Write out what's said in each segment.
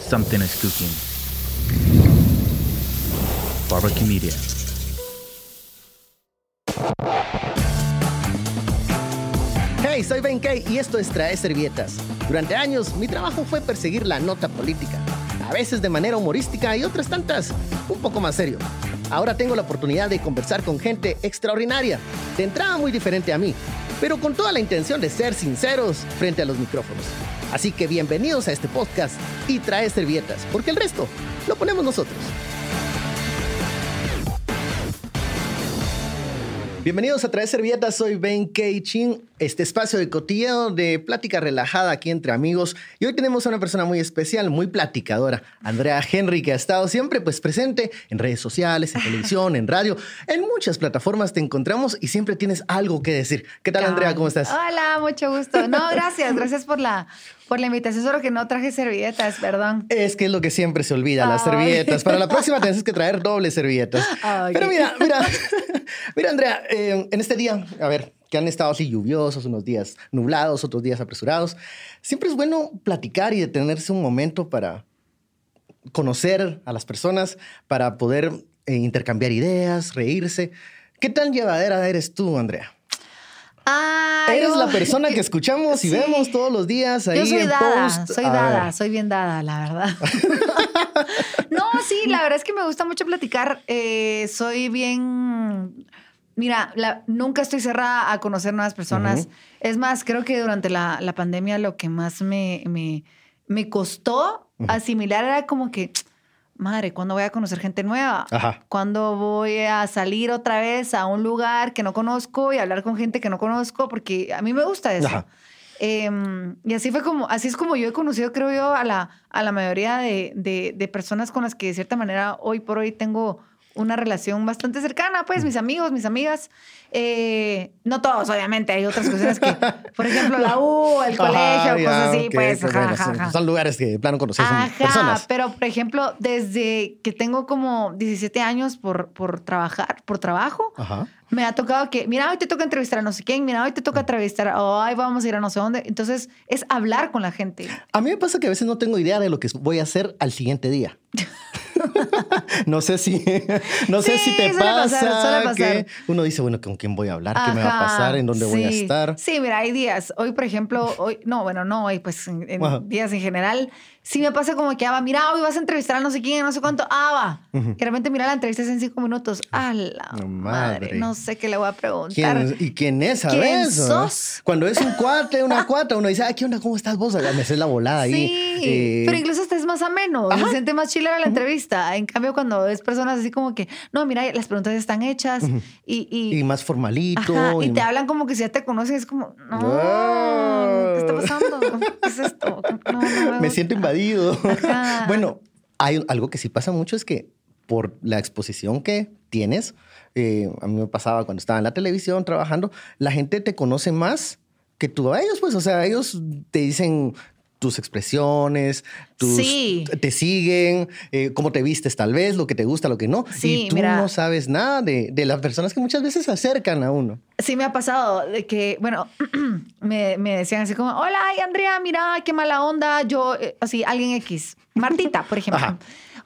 something is cooking. Barbecue Media. Hey, soy Ben Kay y esto es Trae Servietas. Durante años, mi trabajo fue perseguir la nota política, a veces de manera humorística y otras tantas un poco más serio. Ahora tengo la oportunidad de conversar con gente extraordinaria, de entrada muy diferente a mí, pero con toda la intención de ser sinceros frente a los micrófonos. Así que bienvenidos a este podcast y trae servietas, porque el resto lo ponemos nosotros. Bienvenidos a Traer Servietas, soy Ben K. Chin, este espacio de cotilleo de plática relajada aquí entre amigos. Y hoy tenemos a una persona muy especial, muy platicadora, Andrea Henry, que ha estado siempre pues presente en redes sociales, en televisión, en radio, en muchas plataformas te encontramos y siempre tienes algo que decir. ¿Qué tal, Andrea? ¿Cómo estás? Hola, mucho gusto. No, gracias, gracias por la, por la invitación, solo que no traje servilletas, perdón. Es que es lo que siempre se olvida, las servilletas. Para la próxima tienes que traer dobles servilletas. Ay, Pero mira, mira, mira, Andrea, eh, en este día, a ver, que han estado así lluviosos, unos días nublados, otros días apresurados, siempre es bueno platicar y detenerse un momento para conocer a las personas, para poder eh, intercambiar ideas, reírse. ¿Qué tan llevadera eres tú, Andrea? Ay, Eres yo- la persona que escuchamos y Sí. vemos todos los días ahí Yo soy en dada, post. soy dada, soy bien dada, la verdad. no, sí, la verdad es que me gusta mucho platicar. Eh, soy bien. Mira, la- nunca estoy cerrada a conocer nuevas personas. Es más, creo que durante la, la pandemia lo que más me, me, me costó asimilar era como que, madre, ¿cuándo voy a conocer gente nueva? Ajá. cuando voy a salir otra vez a un lugar que no conozco y hablar con gente que no conozco, porque a mí me gusta eso. Ajá. Em, y así fue como, así es como yo he conocido, creo yo, a la, a la mayoría de, de- de personas con las que de cierta manera hoy por hoy tengo una relación bastante cercana, pues mis amigos, mis amigas. Eh, no todos, obviamente, hay otras cuestiones que, por ejemplo, la U, el colegio, ya, cosas así, pues, ajá, bueno, ajá, son- ajá. Son lugares que de plano conoces Ajá, personas. pero por ejemplo, desde que tengo como 17 años por, por trabajar, por trabajo, me ha tocado que, mira, hoy te toca entrevistar a no sé quién, mira, hoy te toca entrevistar, o ay, vamos a ir a no sé dónde. Entonces, es hablar con la gente. A mí me pasa que a veces no tengo idea de lo que voy a hacer al siguiente día. no sé si, no sé Sí, si te pasa, pasar, suele pasar. que uno dice, bueno, ¿con quién voy a hablar? ¿Qué me va a Ajá, pasar? ¿En dónde voy a sí. estar? Sí, mira, hay días. Hoy, por ejemplo, hoy, no, bueno, no hoy, pues en, en Ajá. días en general, sí me pasa como que, ah, va, mira, hoy vas a entrevistar a no sé quién, no sé cuánto, ah, va. Ujú. Y de repente, mira, la entrevista es en cinco minutos. Ah, la No, madre. madre. no sé qué le voy a preguntar. ¿Quién, ¿Y quién es? ¿Sabes? ¿Quién ¿no? sos? Cuando es un cuate, una cuata, uno dice, ah, ¿qué onda? ¿Cómo estás vos? Me haces la volada ahí. Sí, Eh, pero incluso hasta es más ameno, Ajá. se siente más chile la entrevista. En cambio, cuando es personas así como que, no, mira, las preguntas están hechas y, y, y más formalito. ajá, y y te hablan como que si ya te conocen, es como, no, Ah. ¿qué está pasando? ¿Qué es esto? No, no me, siento invadido. Ajá. bueno, hay algo que sí pasa mucho es que por la exposición que tienes, eh, a mí me pasaba cuando estaba en la televisión trabajando, la gente te conoce más que tú a ellos, pues, o sea, ellos te dicen tus expresiones, tus, Sí. te siguen, eh, cómo te vistes tal vez, lo que te gusta, lo que no. Sí, y tú mira. no sabes nada de, de las personas que muchas veces se acercan a uno. Sí me ha pasado de que, bueno, me, me decían así como, hola, ay, Andrea, mira, qué mala onda. Yo, eh, así, alguien X. Martita, por ejemplo. Ajá.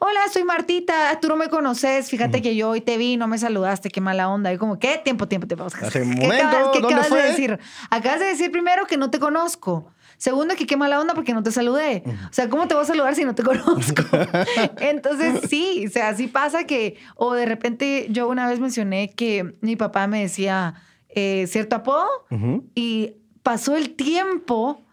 Hola, soy Martita, tú no me conoces, fíjate que yo hoy te vi, no me saludaste, qué mala onda. Y como, ¿qué? Tiempo, tiempo, tiempo. Hace ¿Qué momento, acabas, qué ¿dónde acabas fue? de decir? Acabas de decir primero que no te conozco. Segundo, que qué mala onda porque no te saludé. O sea, ¿cómo te voy a saludar si no te conozco? Entonces, sí, o sea, sí pasa que, o de repente yo una vez mencioné que mi papá me decía eh, cierto apodo y pasó el tiempo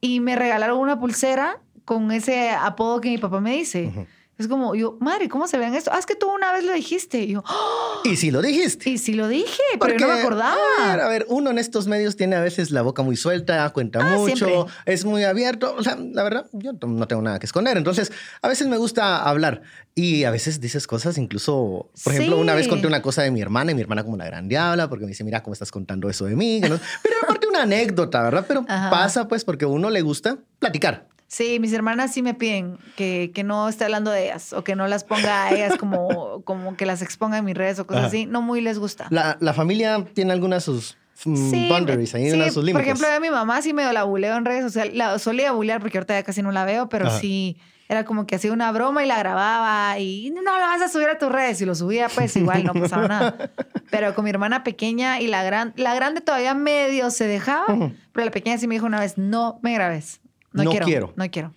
y me regalaron una pulsera con ese apodo que mi papá me dice. Es como, yo, madre, ¿cómo se ven esto? Ah, es que tú una vez lo dijiste. Y yo, ¡oh! Y si lo dijiste. y sí lo dije, pero yo no me Porque, acordaba. A ver, a ver, uno en estos medios tiene a veces la boca muy suelta, cuenta Ah, mucho, siempre. es muy abierto. O sea, la verdad, yo no- tengo nada que esconder. Entonces, a veces me gusta hablar y a veces dices cosas, incluso, por ejemplo, una vez Sí. conté una cosa de mi hermana y mi hermana como una gran diabla porque me dice, mira cómo estás contando eso de mí. no- Pero aparte una anécdota, ¿verdad? Pero Ajá. pasa pues porque a uno le gusta platicar. Sí, mis hermanas sí me piden que, que no esté hablando de ellas o que no las ponga a ellas como, como que las exponga en mis redes o cosas Ajá. así. No muy les gusta. La, la familia tiene algunas sus mm, Sí, boundaries, ahí sí, unos sus límites. Por ejemplo, a mi mamá sí medio la buleo en redes sociales. La solía bulear porque ahorita ya casi no la veo, pero Ajá. sí era como que hacía una broma y la grababa y no la vas a subir a tus redes. Y lo subía, pues igual no pasaba nada. Pero con mi hermana pequeña y la, gran, la grande todavía medio se dejaba, pero la pequeña sí me dijo una vez, no me grabes. No, No quiero, quiero. No quiero.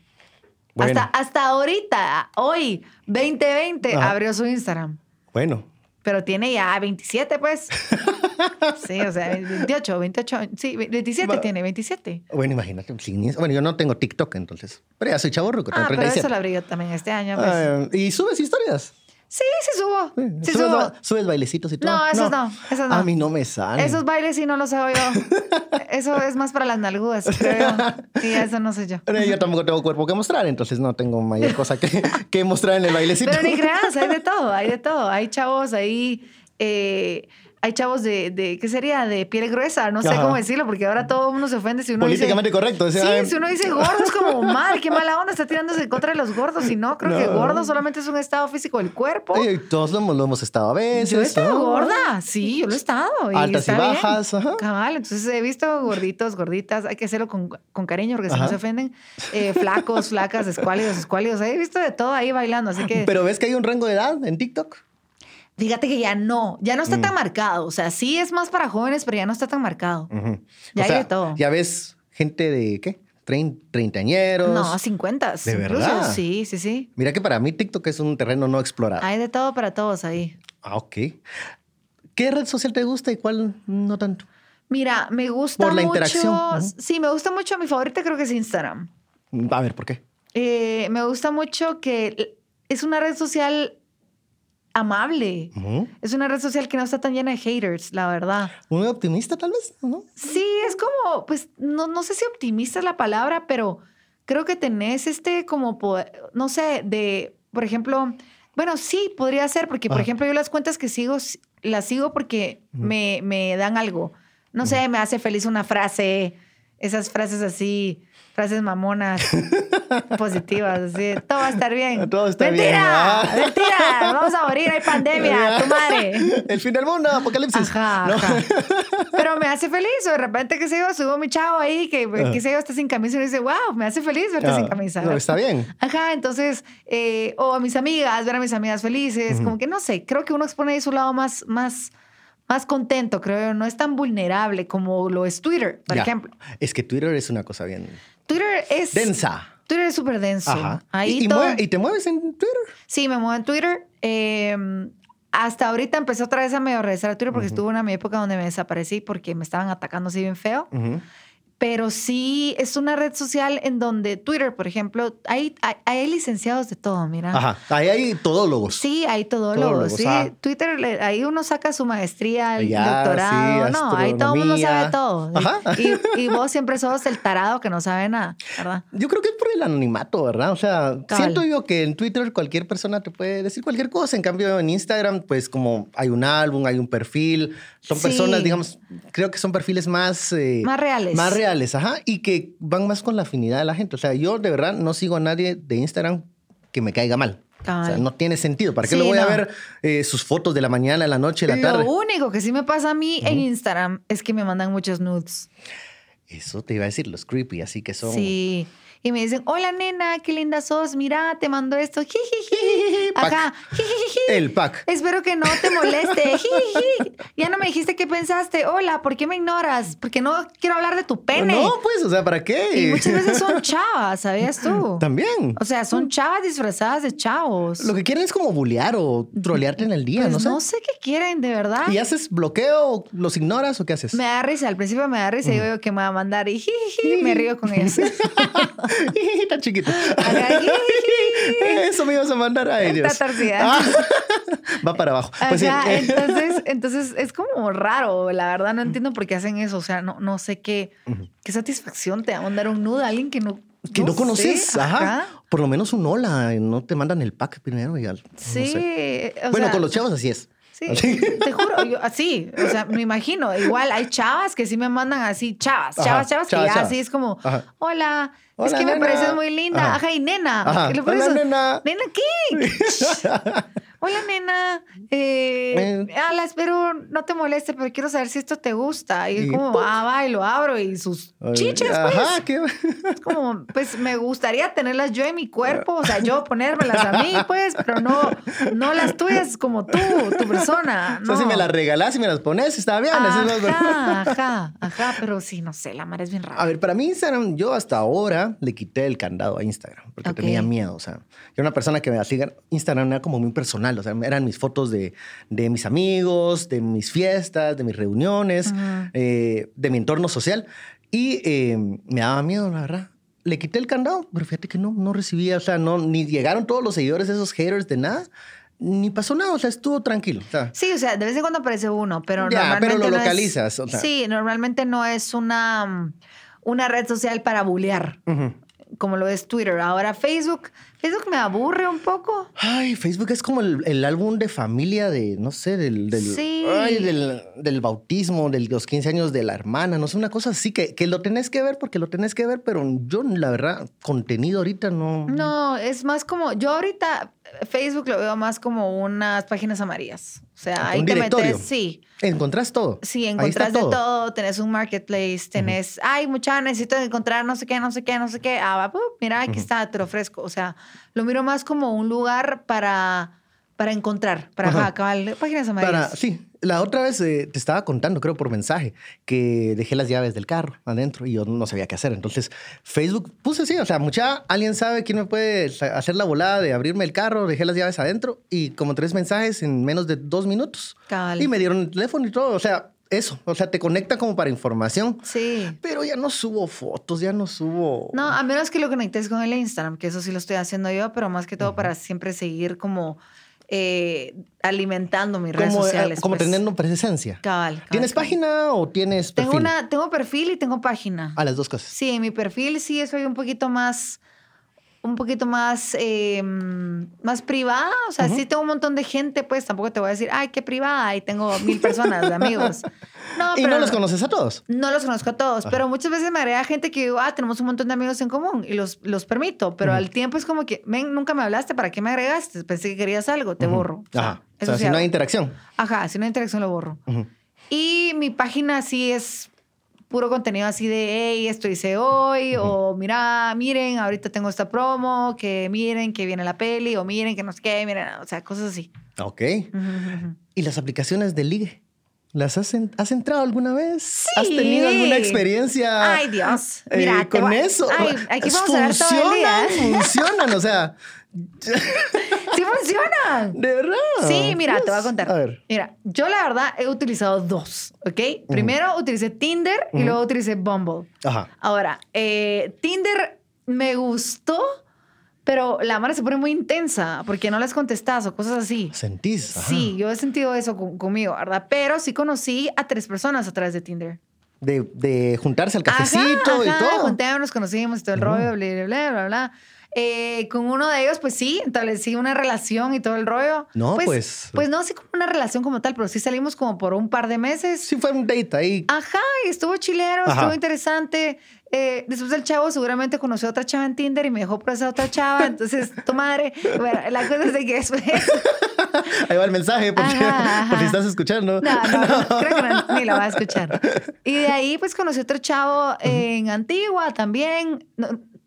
Bueno. Hasta, hasta ahorita, hoy, 2020, Ajá. abrió su Instagram. Bueno, Pero tiene ya 27, pues. Sí, o sea, 28, 28. Sí, 27 Va- tiene, 27. bueno, imagínate. Bueno, yo no tengo TikTok, entonces. Pero ya soy chavo tengo Ah, pero 37. eso lo abrí yo también este año. Pues. Ah, ¿Y subes historias? Sí, sí subo. Sí ¿Subes, subo. ba- subes bailecitos y todo? No, esos no, esos no. A mí no me salen. Esos bailes sí no los hago yo. Eso es más para las nalgudas, creo. Sí, eso no sé yo. Pero yo tampoco tengo cuerpo que mostrar, entonces no tengo mayor cosa que, que mostrar en el bailecito. Pero ni creas, hay de todo, hay de todo. Hay chavos ahí, eh, hay chavos de, de, ¿qué sería? De piel gruesa, no sé Ajá. cómo decirlo, porque ahora todo mundo se ofende si uno Políticamente dice... correcto. o sea, Sí, si uno dice gordo es como mal, qué mala onda, está tirándose contra de los gordos. Y no, creo que gordo solamente es un estado físico del cuerpo. todos lo hemos, lo hemos estado a veces. Yo he estado ¿no? gorda, sí, yo lo he estado. Y Altas y bien. bajas, ajá. Cabal, entonces he visto gorditos, gorditas, hay que hacerlo con, con cariño porque si no se ofenden. Eh, flacos, flacas, escuálidos, escuálidos. He visto de todo ahí bailando, así que Pero ves que hay un rango de edad en TikTok. Fíjate que ya no, ya no está Mm. tan marcado. O sea, sí es más para jóvenes, pero ya no está tan marcado. Ujú. Ya O hay de todo. Ya ves gente de, ¿qué? Trein- Treintañeros. No, 50. ¿De incluso. verdad? Sí, sí, sí. Mira que para mí TikTok es un terreno no explorado. Hay de todo para todos ahí. Ah, ok. ¿Qué red social te gusta y cuál no tanto? Mira, me gusta Por la mucho. interacción. Sí, me gusta mucho. Mi favorita creo que es Instagram. A ver, ¿por qué? Eh, me gusta mucho que es una red social amable. Es una red social que no está tan llena de haters, la verdad. Muy optimista, tal vez, ¿no? Sí, es como, pues, no, no sé si optimista es la palabra, pero creo que tenés este como, poder- no sé, de, por ejemplo, bueno, sí, podría ser, porque, por ejemplo, yo las cuentas que sigo, las sigo porque me, me dan algo. No sé, me hace feliz una frase, esas frases así, frases mamonas, positivas, así, todo va a estar bien. Todo está bien. ¡Mentira! Ah. ¡Mentira! Vamos a morir, hay pandemia, tu madre. El fin del mundo, apocalipsis. Ajá, ¿no? ajá. Pero me hace feliz. O de repente, qué sé yo, subo mi chavo ahí, que qué sé yo, está sin camisa y uno dice, wow, me hace feliz verte Ah, sin camisa. no, está bien. Ajá, entonces, eh, o a mis amigas, ver a mis amigas felices, como que no sé, creo que uno expone ahí su lado más, más, más contento, creo yo. No es tan vulnerable como lo es Twitter, por Ya. ejemplo. Es que Twitter es una cosa bien Twitter es. densa. Twitter es súper denso. Ajá. Ahí y, y todo- y te mueves en Twitter. Sí, me muevo en Twitter. Eh, hasta ahorita empecé otra vez a medio regresar a Twitter porque estuvo una mi época donde me desaparecí porque me estaban atacando así bien feo. Ujú. Pero sí es una red social en donde Twitter, por ejemplo, hay, hay, hay licenciados de todo, mira. Ajá. Ahí hay todólogos. Sí, hay todólogos. Todólogos, Sí, ah. Twitter, ahí uno saca su maestría, el Ya, doctorado. sí, no, ahí todo el mundo sabe todo. Ajá. Y, y vos siempre sos el tarado que no sabe nada, ¿verdad? Yo creo que es por el anonimato, ¿verdad? O sea, Cabal. siento yo que en Twitter cualquier persona te puede decir cualquier cosa. En cambio, en Instagram, pues como hay un álbum, hay un perfil, son Sí. personas, digamos, creo que son perfiles más... eh, Más reales. Más reales, ajá. Y que van más con la afinidad de la gente. O sea, yo de verdad no sigo a nadie de Instagram que me caiga mal. O sea, no tiene sentido. ¿Para qué Sí, lo voy a no. ver eh, sus fotos de la mañana, de la noche, de la tarde? Lo único que sí me pasa a mí en Instagram es que me mandan muchos nudes. Eso te iba a decir, los creepy, así que son... Sí. Y me dicen, hola nena, qué linda sos, mira, te mando esto. Jijiji. Pac. Ajá. Jijiji. El pack. Espero que no te moleste. Jijiji. Ya no me dijiste qué pensaste. Hola, ¿por qué me ignoras? Porque no quiero hablar de tu pene. No, pues, o sea, ¿para qué? Y muchas veces son chavas, ¿sabías tú? También. O sea, son chavas disfrazadas de chavos. Lo que quieren es como bullear o trolearte en el día, Pues no sé. no sé qué quieren, de verdad. ¿Y haces bloqueo? ¿Los ignoras o qué haces? Me da risa, al principio me da risa y digo que me va a mandar y jijiji, me río con ellos. Tan chiquito. Eso me ibas a mandar a ellos. Ah, va para abajo. Pues sí. Ajá, entonces, entonces es como raro, la verdad no entiendo por qué hacen eso, o sea, no, no sé qué, qué satisfacción te da mandar un nudo a alguien que no, que no conoces. Ajá. Por lo menos un hola. No te mandan el pack primero y al. no Sí, sé. Bueno, sea, con los chavos así es. Sí, Así. te juro, yo así, o sea, me imagino, igual hay chavas que sí me mandan así, chavas, Ajá, chavas, chavas, que ya así es como, Ajá. hola, es que me pareces muy linda, Ajá. ajá, y nena, Ajá. ¿qué le Hola, nena. ¿Nena qué? Hola, nena. Eh, Eh. ala, espero no te moleste, pero quiero saber si esto te gusta. Y es como, ¡pum! ah, va, y lo abro y sus chiches, pues. Ajá, qué... Es como, pues me gustaría tenerlas yo en mi cuerpo, o sea, yo ponérmelas a mí, pues, pero no, no las tuyas como tú, tu persona. O sea, No. si me las regalás y me las pones, está bien. es Ajá, ajá, ajá, pero sí, no sé, la mar es bien rara. A ver, para mí Instagram, yo hasta ahora le quité el candado a Instagram porque Ok. tenía miedo. O sea, yo era una persona que me hacía Instagram era como muy personal. O sea, eran mis fotos de, de mis amigos, de mis fiestas, de mis reuniones, Ujú. eh, de mi entorno social. Y eh, me daba miedo, la verdad. Le quité el candado, pero fíjate que no, no recibía, o sea, no, ni llegaron todos los seguidores, esos haters de nada, ni pasó nada, o sea, estuvo tranquilo. O sea, Sí, o sea, de vez en cuando aparece uno, pero Ya, normalmente pero lo no es- localizas, o sea. Sí, normalmente no es una, mm, una red social para bullear, ujú. como lo es Twitter. Ahora Facebook, Facebook me aburre un poco. Ay, Facebook es como el, el álbum de familia de, no sé, del, del, Sí. ay, del, del bautismo, de los 15 años de la hermana, no sé, una cosa así que, que lo tenés que ver porque lo tenés que ver, pero yo, la verdad, contenido ahorita no. No, es más como, yo ahorita Facebook lo veo más como unas páginas amarillas. O sea, ahí te metes, sí. Encontrás todo. Sí, encontrás de todo. tenés un marketplace, tenés, ay, mucha, necesito encontrar no sé qué, no sé qué, no sé qué. Ah, va, mira, aquí está, te lo ofrezco. O sea, lo miro más como un lugar para, para encontrar, para Ajá. cabal, páginas Para, amarillas. sí, la otra vez eh, te estaba contando, creo por mensaje, que dejé las llaves del carro adentro y yo no sabía qué hacer. Entonces, Facebook puse así, o sea, mucha, alguien sabe quién me puede hacer la volada de abrirme el carro, dejé las llaves adentro y como tres mensajes en menos de dos minutos. Cabal. Y me dieron el teléfono y todo, o sea, eso, o sea, te conecta como para información. Sí. Pero ya no subo fotos, ya no subo. No, a menos que lo conectes con el Instagram, que eso sí lo estoy haciendo yo, pero más que todo para siempre seguir como eh, alimentando mis redes como, eh, sociales. como pues. teniendo presencia. Cabal, cabal, ¿Tienes cabal. página o tienes perfil? Tengo, una, tengo perfil y tengo página. A las dos cosas. Sí, en mi perfil sí soy un poquito más, un poquito más, eh, más privada. O sea, sí tengo un montón de gente, pues tampoco te voy a decir, ay, qué privada, y tengo mil personas de amigos. No, y pero no los conoces a todos. No los conozco a todos, pero muchas veces me agrega gente que digo, ah, tenemos un montón de amigos en común y los, los permito, pero al tiempo es como que, ven, nunca me hablaste, ¿para qué me agregaste? Pensé que querías algo, te borro. O sea, Ajá. O sea, si no hay interacción. Ajá, si no hay interacción lo borro. Y mi página sí es puro contenido así de, hey, esto hice hoy, o mira, miren, ahorita tengo esta promo, que miren que viene la peli, o miren que no sé qué, miren, o sea, cosas así. Ok. ¿Y las aplicaciones de ligue? ¿Las has, en- has entrado alguna vez? ¿Has tenido alguna experiencia? Ay, Dios. eh, Mira, con eso. Ay, aquí vamos a hablar todo el día. Funcionan, funcionan, o sea, Sí funcionan. de verdad. Sí, mira, te voy a contar. A ver. Mira, yo la verdad he utilizado dos, ¿ok? Primero utilicé Tinder y luego utilicé Bumble. Ajá. Ahora, eh, Tinder me gustó, pero la mara se pone muy intensa porque no les contestas o cosas así. ¿Sentís? Ajá. Sí, yo he sentido eso con- conmigo, ¿verdad? Pero sí conocí a tres personas a través de Tinder. De, de juntarse al cafecito Ajá, y ajá, todo. juntémonos, nos conocimos y todo el rollo, bla, bla, bla, bla, bla. Eh, con uno de ellos, pues sí, establecí una relación y todo el rollo. No, pues. Pues no así como una relación como tal, pero sí salimos como por un par de meses. Sí fue un date ahí. Ajá, y estuvo chilero, Ajá. estuvo interesante. Eh, después el chavo seguramente conoció a otra chava en Tinder y me dejó por esa otra chava. Entonces, tu madre. Bueno, la cosa es de que después. Ahí va el mensaje, porque, Ajá, por si ajá. estás escuchando. No, no, no, creo que no, ni la va a escuchar. Y de ahí, pues conocí otro chavo en Antigua también.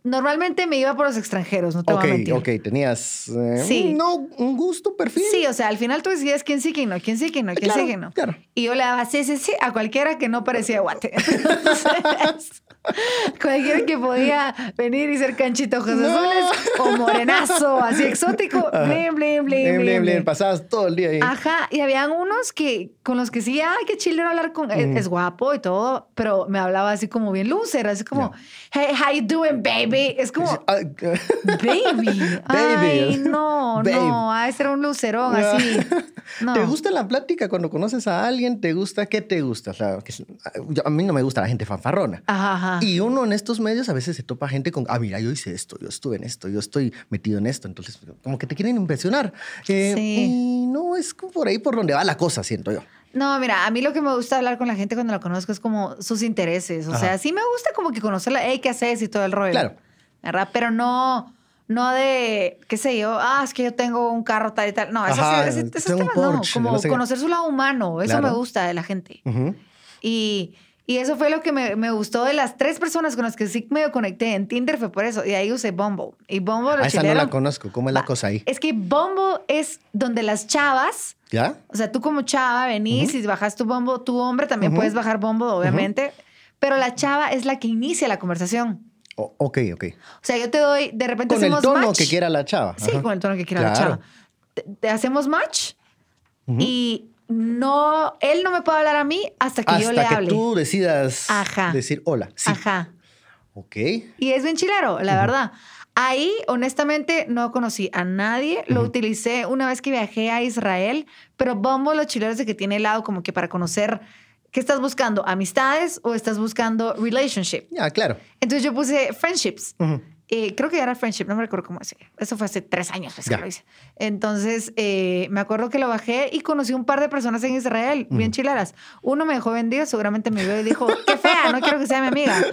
No- normalmente me iba por los extranjeros, no te Ok, voy a mentir. ok, tenías eh, Sí. un, no, un gusto, perfil. Sí, o sea, al final tú decías quién sí, quién no, quién sí, quién no, quién Claro, sí, quién no. claro. Y yo le daba sí, sí, sí a cualquiera que no parecía guate. Entonces, cualquiera que podía venir y ser canchito ojos No. azules o morenazo, así exótico, blim, blim, blim, Blin, blim, blin, blin, blim. Pasabas todo el día ahí. Ajá, y habían unos que con los que sí, ay, qué chile era hablar con es- es guapo y todo, pero me hablaba así como bien loser, así como, hey, how you doing, baby? Es como, Ah, baby. Ay, no, Babe. no, a ser un lucerón así. No. ¿Te gusta la plática cuando conoces a alguien? ¿Te gusta? ¿Qué te gusta? O sea, a mí no me gusta la gente fanfarrona. Ajá, ajá. Y uno en estos medios a veces se topa gente con, ah, mira, yo hice esto, yo estuve en esto, yo estoy metido en esto. Entonces, como que te quieren impresionar. Eh, Sí. Y no es como por ahí por donde va la cosa, siento yo. No, mira, a mí lo que me gusta hablar con la gente cuando la conozco es como sus intereses. O Ajá. sea, sí me gusta como que conocerla, hey, ¿qué haces? Y todo el rollo. Claro. ¿Verdad? Pero no, No de, qué sé yo, ah, es que yo tengo un carro tal y tal. No, esos, Ajá, esos un temas no. Como no sé qué. conocer su lado humano. Eso Claro. me gusta de la gente. Ujú. Y, y eso fue lo que me, me gustó de las tres personas con las que sí me conecté en Tinder, fue por eso. Y ahí usé Bumble. Y Bumble Ah, esa no la conozco. ¿Cómo es la cosa ahí? Es que Bumble es donde las chavas, ¿Ya? o sea, tú como chava venís y bajas tu Bumble, tu hombre también Ujú. puedes bajar Bumble, obviamente, pero la chava es la que inicia la conversación. O- ok, ok. O sea, yo te doy, de repente Con el hacemos tono match. que quiera la chava. Sí, Ajá. con el tono que quiera la Claro. chava. Te, te hacemos match y no, él no me puede hablar a mí hasta que yo le Hasta que hable. tú decidas Ajá. decir hola. Sí. Ajá. Ok. Y es bien chilero, la verdad. Ahí, honestamente, no conocí a nadie. Lo utilicé una vez que viajé a Israel, pero Bumble, lo chilero es de que tiene el lado como que para conocer qué estás buscando, amistades o estás buscando relationship. Ya, claro. Entonces yo puse friendships. Eh, creo que era friendship, no me recuerdo cómo decía. Eso fue hace tres años pues, que Ya. lo hice. Entonces, eh, me acuerdo que lo bajé y conocí un par de personas en Israel, bien chileras. Uno me dejó vendido, seguramente me vio y dijo, qué fea, no quiero que sea mi amiga.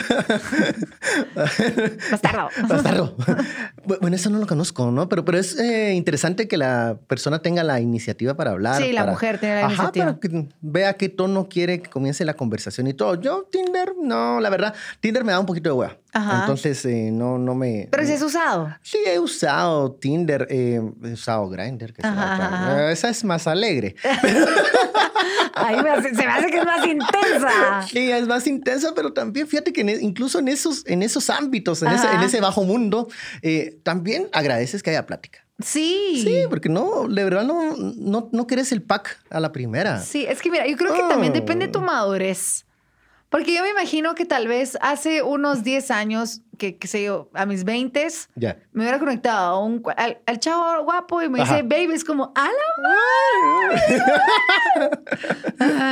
Bastardo. Bastardo. Bu- bueno, eso no lo conozco, ¿no? Pero, pero es eh, interesante que la persona tenga la iniciativa para hablar. Sí, la para- mujer tiene la Ajá, iniciativa. para que vea qué tono quiere que comience la conversación y todo. Yo, Tinder, no, la verdad, Tinder me da un poquito de hueá. Ajá. Entonces, eh, no, no me... Pero si has usado. Sí, he usado Tinder, eh, he usado Grindr, que Ajá, esa es más alegre. Ay, me hace- se me hace que es más intensa. Sí, es más intensa, pero también fíjate que en e- incluso en esos, en esos ámbitos, en ese, Ajá. en ese bajo mundo, eh, también agradeces que haya plática. Sí. Sí, porque no, de verdad no, no, no querés el pack a la primera. Sí, es que mira, yo creo que también Oh. depende de tu madurez. Porque yo me imagino que tal vez hace unos 10 años, que, qué sé yo, a mis 20 Ya. me hubiera conectado a un, al, al chavo guapo y me Ajá. dice, baby, es como, ¡a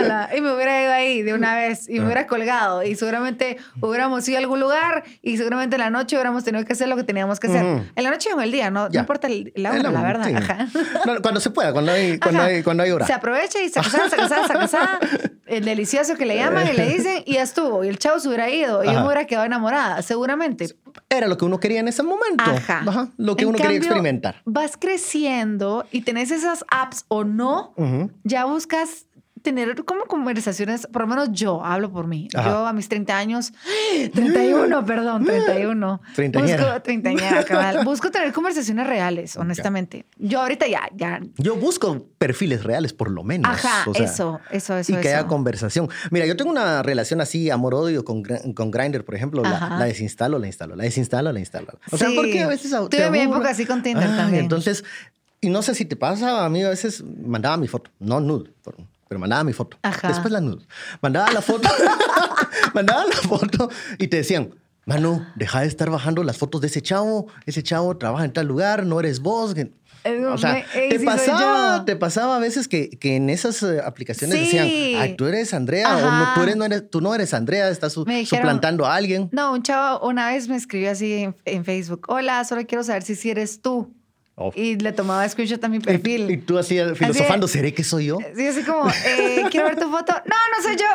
la y me hubiera ido ahí de una vez y me hubiera colgado. Y seguramente hubiéramos ido a algún lugar y seguramente en la noche hubiéramos tenido que hacer lo que teníamos que hacer. En la noche o en el día, no, no importa el- la hora, la verdad. sí. Ajá. No, cuando se pueda, cuando hay, cuando hay, cuando hay hora. Se aprovecha y se casada, se casada, se casada. El delicioso que le llaman y le dicen y ya estuvo. Y el chavo se hubiera ido y yo me hubiera quedado enamorada, seguramente. Era lo que uno quería en ese momento. Ajá. Lo que En uno quería cambio, experimentar. Vas creciendo y tenés esas apps o no, Ujú. ya buscas tener como conversaciones, por lo menos yo hablo por mí. Ajá. Yo a mis 30 años, 31, perdón, 31. Treintañera. Busco, treintañera, cabal. Busco tener conversaciones reales, honestamente. Yo ahorita ya, ya. Yo busco perfiles reales, por lo menos. Ajá, o sea, eso, eso, eso. y que haya conversación. Mira, yo tengo una relación así, amor-odio con, con Grindr, por ejemplo. La, desinstalo, la instalo, la desinstalo, la instalo. O sea, Sí. porque a veces... Tuve mi época así con Tinder Ay, también. Entonces, y no sé si te pasa, a mí a veces mandaba mi foto, no nude, pero mandaba mi foto. Ajá. Después la nude. Mandaba la foto, mandaba la foto y te decían, Manu, deja de estar bajando las fotos de ese chavo. Ese chavo trabaja en tal lugar, no eres vos. Eh, O sea, ey, te pasaba, te pasaba a veces que, que en esas eh, aplicaciones Sí. decían, ay, tú eres Andrea, o no, tú, eres, no eres, tú no eres Andrea, estás su- Me dijeron- suplantando a alguien. No, un chavo una vez me escribió así en, en Facebook. Hola, solo quiero saber si, si eres tú. Oh. Y le tomaba screenshot a mi perfil. y tú así filosofando, ¿seré que soy yo? Sí, así como, eh, quiero ver tu foto. No, no soy yo.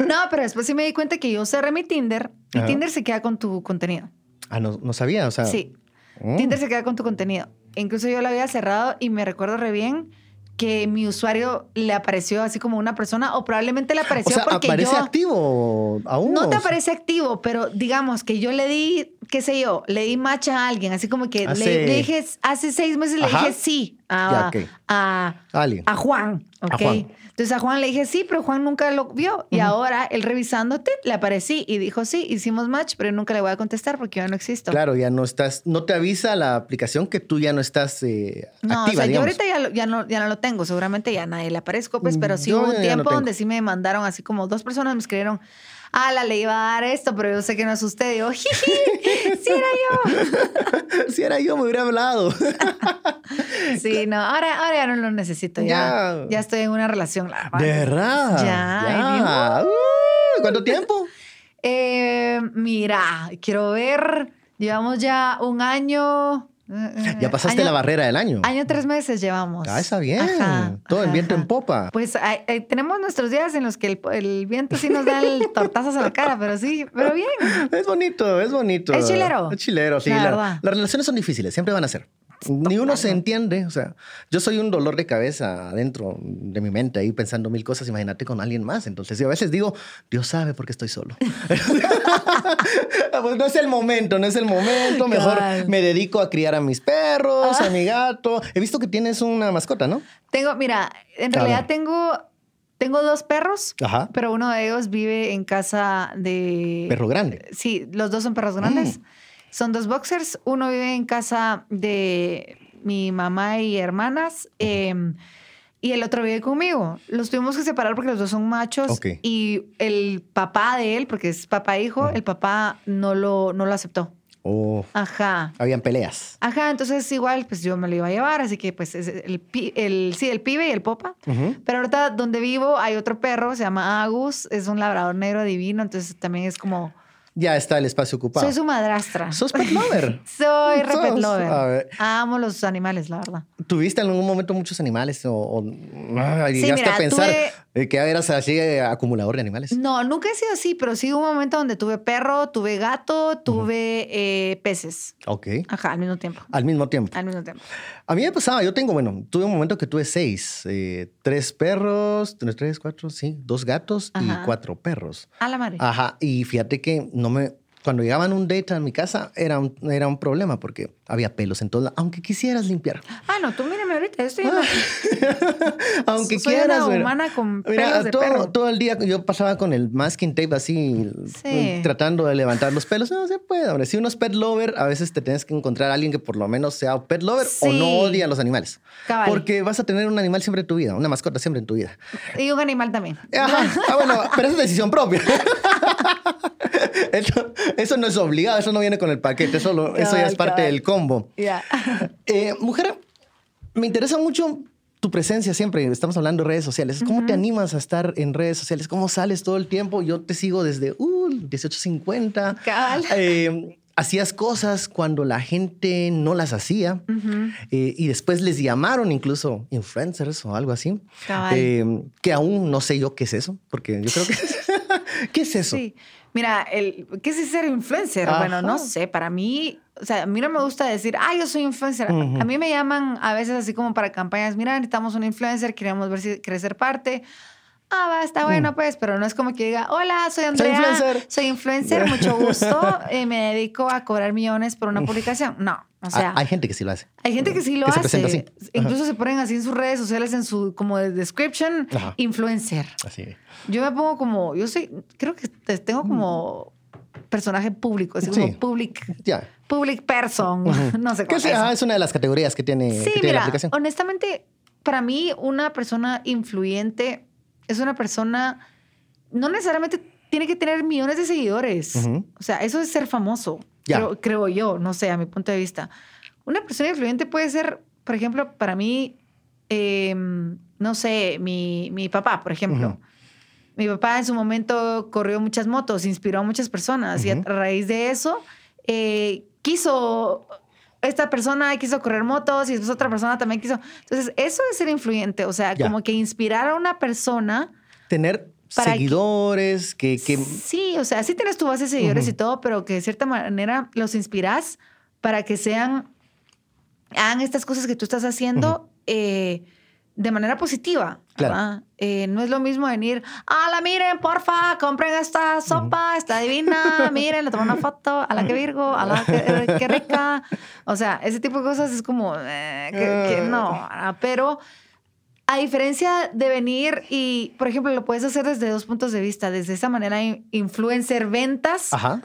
no, pero después sí me di cuenta que yo cerré mi Tinder y Ajá. Tinder se queda con tu contenido. Ah, no, no sabía, o sea. Sí. mm. Tinder se queda con tu contenido. Incluso yo lo había cerrado y me recuerdo re bien que mi usuario le apareció así como una persona o probablemente le O apareció sea, porque aparece yo... activo aún. No te o sea, aparece activo, pero digamos que yo le di, qué sé yo, le di match a alguien, así como que le- Hace- le, dije, hace seis meses le dije sí a, Ya, a, Alguien. a Juan, ¿ok? A Juan. Entonces a Juan le dije sí, pero Juan nunca lo vio. Y ahora él revisándote le aparecí y dijo sí, hicimos match, pero nunca le voy a contestar porque yo no existo. Claro, ya no estás, no te avisa la aplicación que tú ya no estás eh, No, activa, o sea, yo ahorita ya, lo- ya, no, ya no lo tengo, seguramente ya nadie le aparezco, pues, pero sí Yo hubo un tiempo donde sí me mandaron así como dos personas me escribieron, ah, la le iba a dar esto, pero yo sé que no es usted. Y yo, jiji, sí era yo. si era yo, me hubiera hablado. Sí, no, ahora, ahora ya no lo necesito, ya, Ya. ya estoy en una relación, la verdad. De verdad. Ya, Ya. Uh, ¿Cuánto tiempo? Eh, mira, quiero ver, llevamos ya un año, Ya pasaste año- la barrera del año. Año tres meses llevamos. Ah, está bien. Ajá, Todo el ajá, viento en popa. Pues tenemos nuestros días en los que el, el viento sí nos da el tortazos a la cara, pero sí, pero bien. Es bonito, es bonito. Es chilero. Es chilero, sí. La La- verdad. las relaciones son difíciles, siempre van a ser. Ni uno se entiende, o sea, yo soy un dolor de cabeza adentro de mi mente ahí pensando mil cosas, imagínate con alguien más. Entonces yo a veces digo, Dios sabe por qué estoy solo. pues no es el momento, no es el momento, mejor me dedico a criar a mis perros, Ah. a mi gato. He visto que tienes una mascota, ¿no? Tengo, mira, en A realidad ver. tengo, tengo dos perros, Ajá. pero uno de ellos vive en casa de... Perro grande. Sí, los dos son perros grandes. Mm. Son dos boxers. Uno vive en casa de mi mamá y hermanas. eh, y el otro vive conmigo. Los tuvimos que separar porque los dos son machos. Y el papá de él, porque es papá e hijo, el papá no lo, no lo aceptó. Oh, Ajá. habían peleas. Ajá, entonces igual, pues yo me lo iba a llevar, así que pues es el, el, sí, el pibe y el popa. Pero ahorita donde vivo hay otro perro, se llama Agus, es un labrador negro divino, entonces también es como, Ya está el espacio ocupado. soy su madrastra. ¿Sos pet lover? Soy re pet lover. a ver. Amo los animales, la verdad. ¿Tuviste en algún momento muchos animales o, o- ah, Sí, llegaste mira, a pensar tuve- que eras así eh, acumulador de animales? No, nunca he sido así, pero sí hubo un momento donde tuve perro, tuve gato, tuve eh, peces. Ok. Ajá, al mismo tiempo. Al mismo tiempo. Al mismo tiempo. A mí me pasaba, yo tengo, bueno, tuve un momento que tuve seis. eh, tres perros, tres, tres, cuatro, sí, dos gatos Ajá. y cuatro perros. A la madre. Ajá, y fíjate que no me... Cuando llegaban un date a mi casa era un, era un problema porque había pelos en todo aunque quisieras limpiar. Ah, no, tú mírame ahorita, estoy... aunque Soy quieras. una humana con Mira, pelos de todo, perro. todo el día yo pasaba con el masking tape así, Sí. tratando de levantar los pelos. No se puede, hombre. Si uno es pet lover, a veces te tienes que encontrar a alguien que por lo menos sea pet lover o no odia a los animales. Cabal. Porque vas a tener un animal siempre en tu vida, una mascota siempre en tu vida. Y un animal también. Ajá. Ah, bueno, pero es decisión propia. eso, eso no es obligado, eso no viene con el paquete, eso, lo- eso ya es parte del combo. Eh, mujer, me interesa mucho tu presencia siempre. Estamos hablando de redes sociales. ¿Cómo te animas a estar en redes sociales? ¿Cómo sales todo el tiempo? Yo te sigo desde uh, 1850. Cabal. Eh, hacías cosas cuando la gente no las hacía eh, y después les llamaron incluso influencers o algo así. Eh, que aún no sé yo qué es eso, porque yo creo que... ¿Qué es eso? Sí. Mira, el, ¿qué es ser influencer? Ajá. Bueno, no sé, para mí, o sea, a mí no me gusta decir, ah, yo soy influencer. A mí me llaman a veces así como para campañas, mira, necesitamos un influencer, queremos ver si ser parte. Ah, va, está bueno, pues, pero no es como que diga, hola, soy Andrea, influencer. soy influencer, mucho gusto, eh, me dedico a cobrar millones por una publicación. No, o sea, Ah, hay gente que sí lo hace. hay gente que sí lo que se hace. presenta así. Ajá. Incluso se ponen así en sus redes sociales, en su como de description, Ajá. influencer. Así. Yo me pongo como, yo soy, creo que te- tengo como personaje público, así Sí. como public, Ya. public person, no sé Que cómo sí, se ajá, llama. es una de las categorías que tiene, que Sí, tiene la mira, aplicación. honestamente, para mí una persona influyente es una persona, no necesariamente tiene que tener millones de seguidores. O sea, eso es ser famoso, Ya. creo, creo yo, no sé, a mi punto de vista. Una persona influyente puede ser, por ejemplo, para mí, eh, no sé, mi, mi papá, por ejemplo. Mi papá en su momento corrió muchas motos, inspiró a muchas personas y a raíz de eso eh, quiso, esta persona quiso correr motos y después otra persona también quiso. Entonces, eso es ser influyente, o sea, Ya. como que inspirar a una persona. Tener para seguidores que, que Sí, o sea, sí tienes tu base de seguidores y todo, pero que de cierta manera los inspiras para que sean, hagan estas cosas que tú estás haciendo eh, de manera positiva. Claro. Eh, no es lo mismo venir, la miren, porfa, compren esta sopa, está divina, miren, le tomo una foto, a la que Virgo, a la que, qué rica. O sea, ese tipo de cosas es como, eh, que, que no, pero... A diferencia de venir y, por ejemplo, lo puedes hacer desde dos puntos de vista, desde esa manera in- influencer ventas Ajá,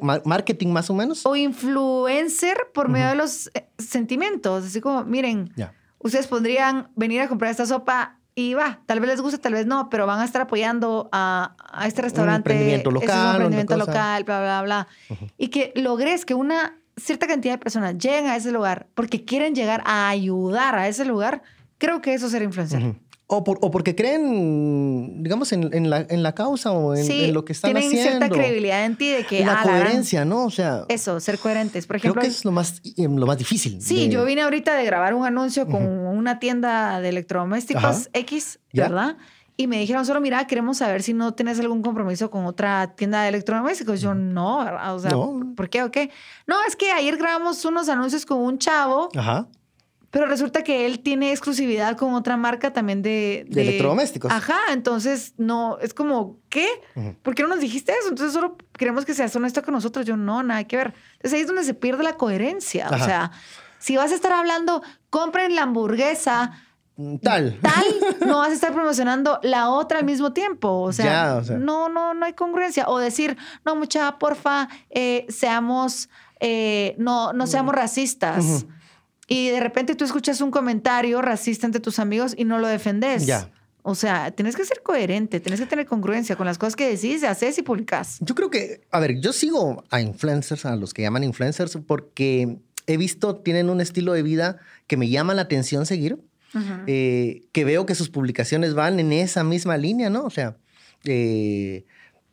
mar- marketing más o menos. o influencer por medio de los eh, sentimientos. Así como, miren, Ya. Ustedes podrían venir a comprar esta sopa y va, tal vez les guste, tal vez no, pero van a estar apoyando a, a este restaurante. emprendimiento ese es local, un emprendimiento local, bla, bla, bla. Y que logres que una cierta cantidad de personas lleguen a ese lugar porque quieren llegar a ayudar a ese lugar. Creo que eso es ser influencer. Ujú. O, por- o porque creen, digamos, en, en la, en la causa o en, sí, en lo que están tienen haciendo. cierta credibilidad en ti de que la ah, la coherencia, ¿no? O sea, Eso, ser coherentes. Por creo ejemplo, que es lo más, eh, lo más difícil. Sí, de- yo vine ahorita de grabar un anuncio con una tienda de electrodomésticos Ajá. X, Ya. ¿verdad? Y me dijeron solo, mira, queremos saber si no tienes algún compromiso con otra tienda de electrodomésticos. Yo, no, ¿verdad? O sea, No. ¿por qué o qué? No, es que ayer grabamos unos anuncios con un chavo, Ajá. Pero resulta que él tiene exclusividad con otra marca también de... De electrodomésticos. Ajá, entonces, no, es como, ¿qué? Ujú. ¿Por qué no nos dijiste eso? Entonces solo queremos que seas honesto con nosotros. Yo, no, nada que ver. Entonces ahí es donde se pierde la coherencia. O sea, si vas a estar hablando, compren la hamburguesa Mm, Tal. tal, no vas a estar promocionando la otra al mismo tiempo. O sea, Ya, o sea. no, no, no hay congruencia. O decir, no, mucha, porfa, eh, seamos, eh, no, no seamos racistas. Ujú. Y de repente tú escuchas un comentario racista entre tus amigos y no lo defendes. Ya. O sea, tienes que ser coherente, tienes que tener congruencia con las cosas que decís, haces y publicas. Yo creo que, a ver, yo sigo a influencers, a los que llaman influencers, porque he visto, tienen un estilo de vida que me llama la atención seguir, eh, que veo que sus publicaciones van en esa misma línea, ¿no? O sea, eh,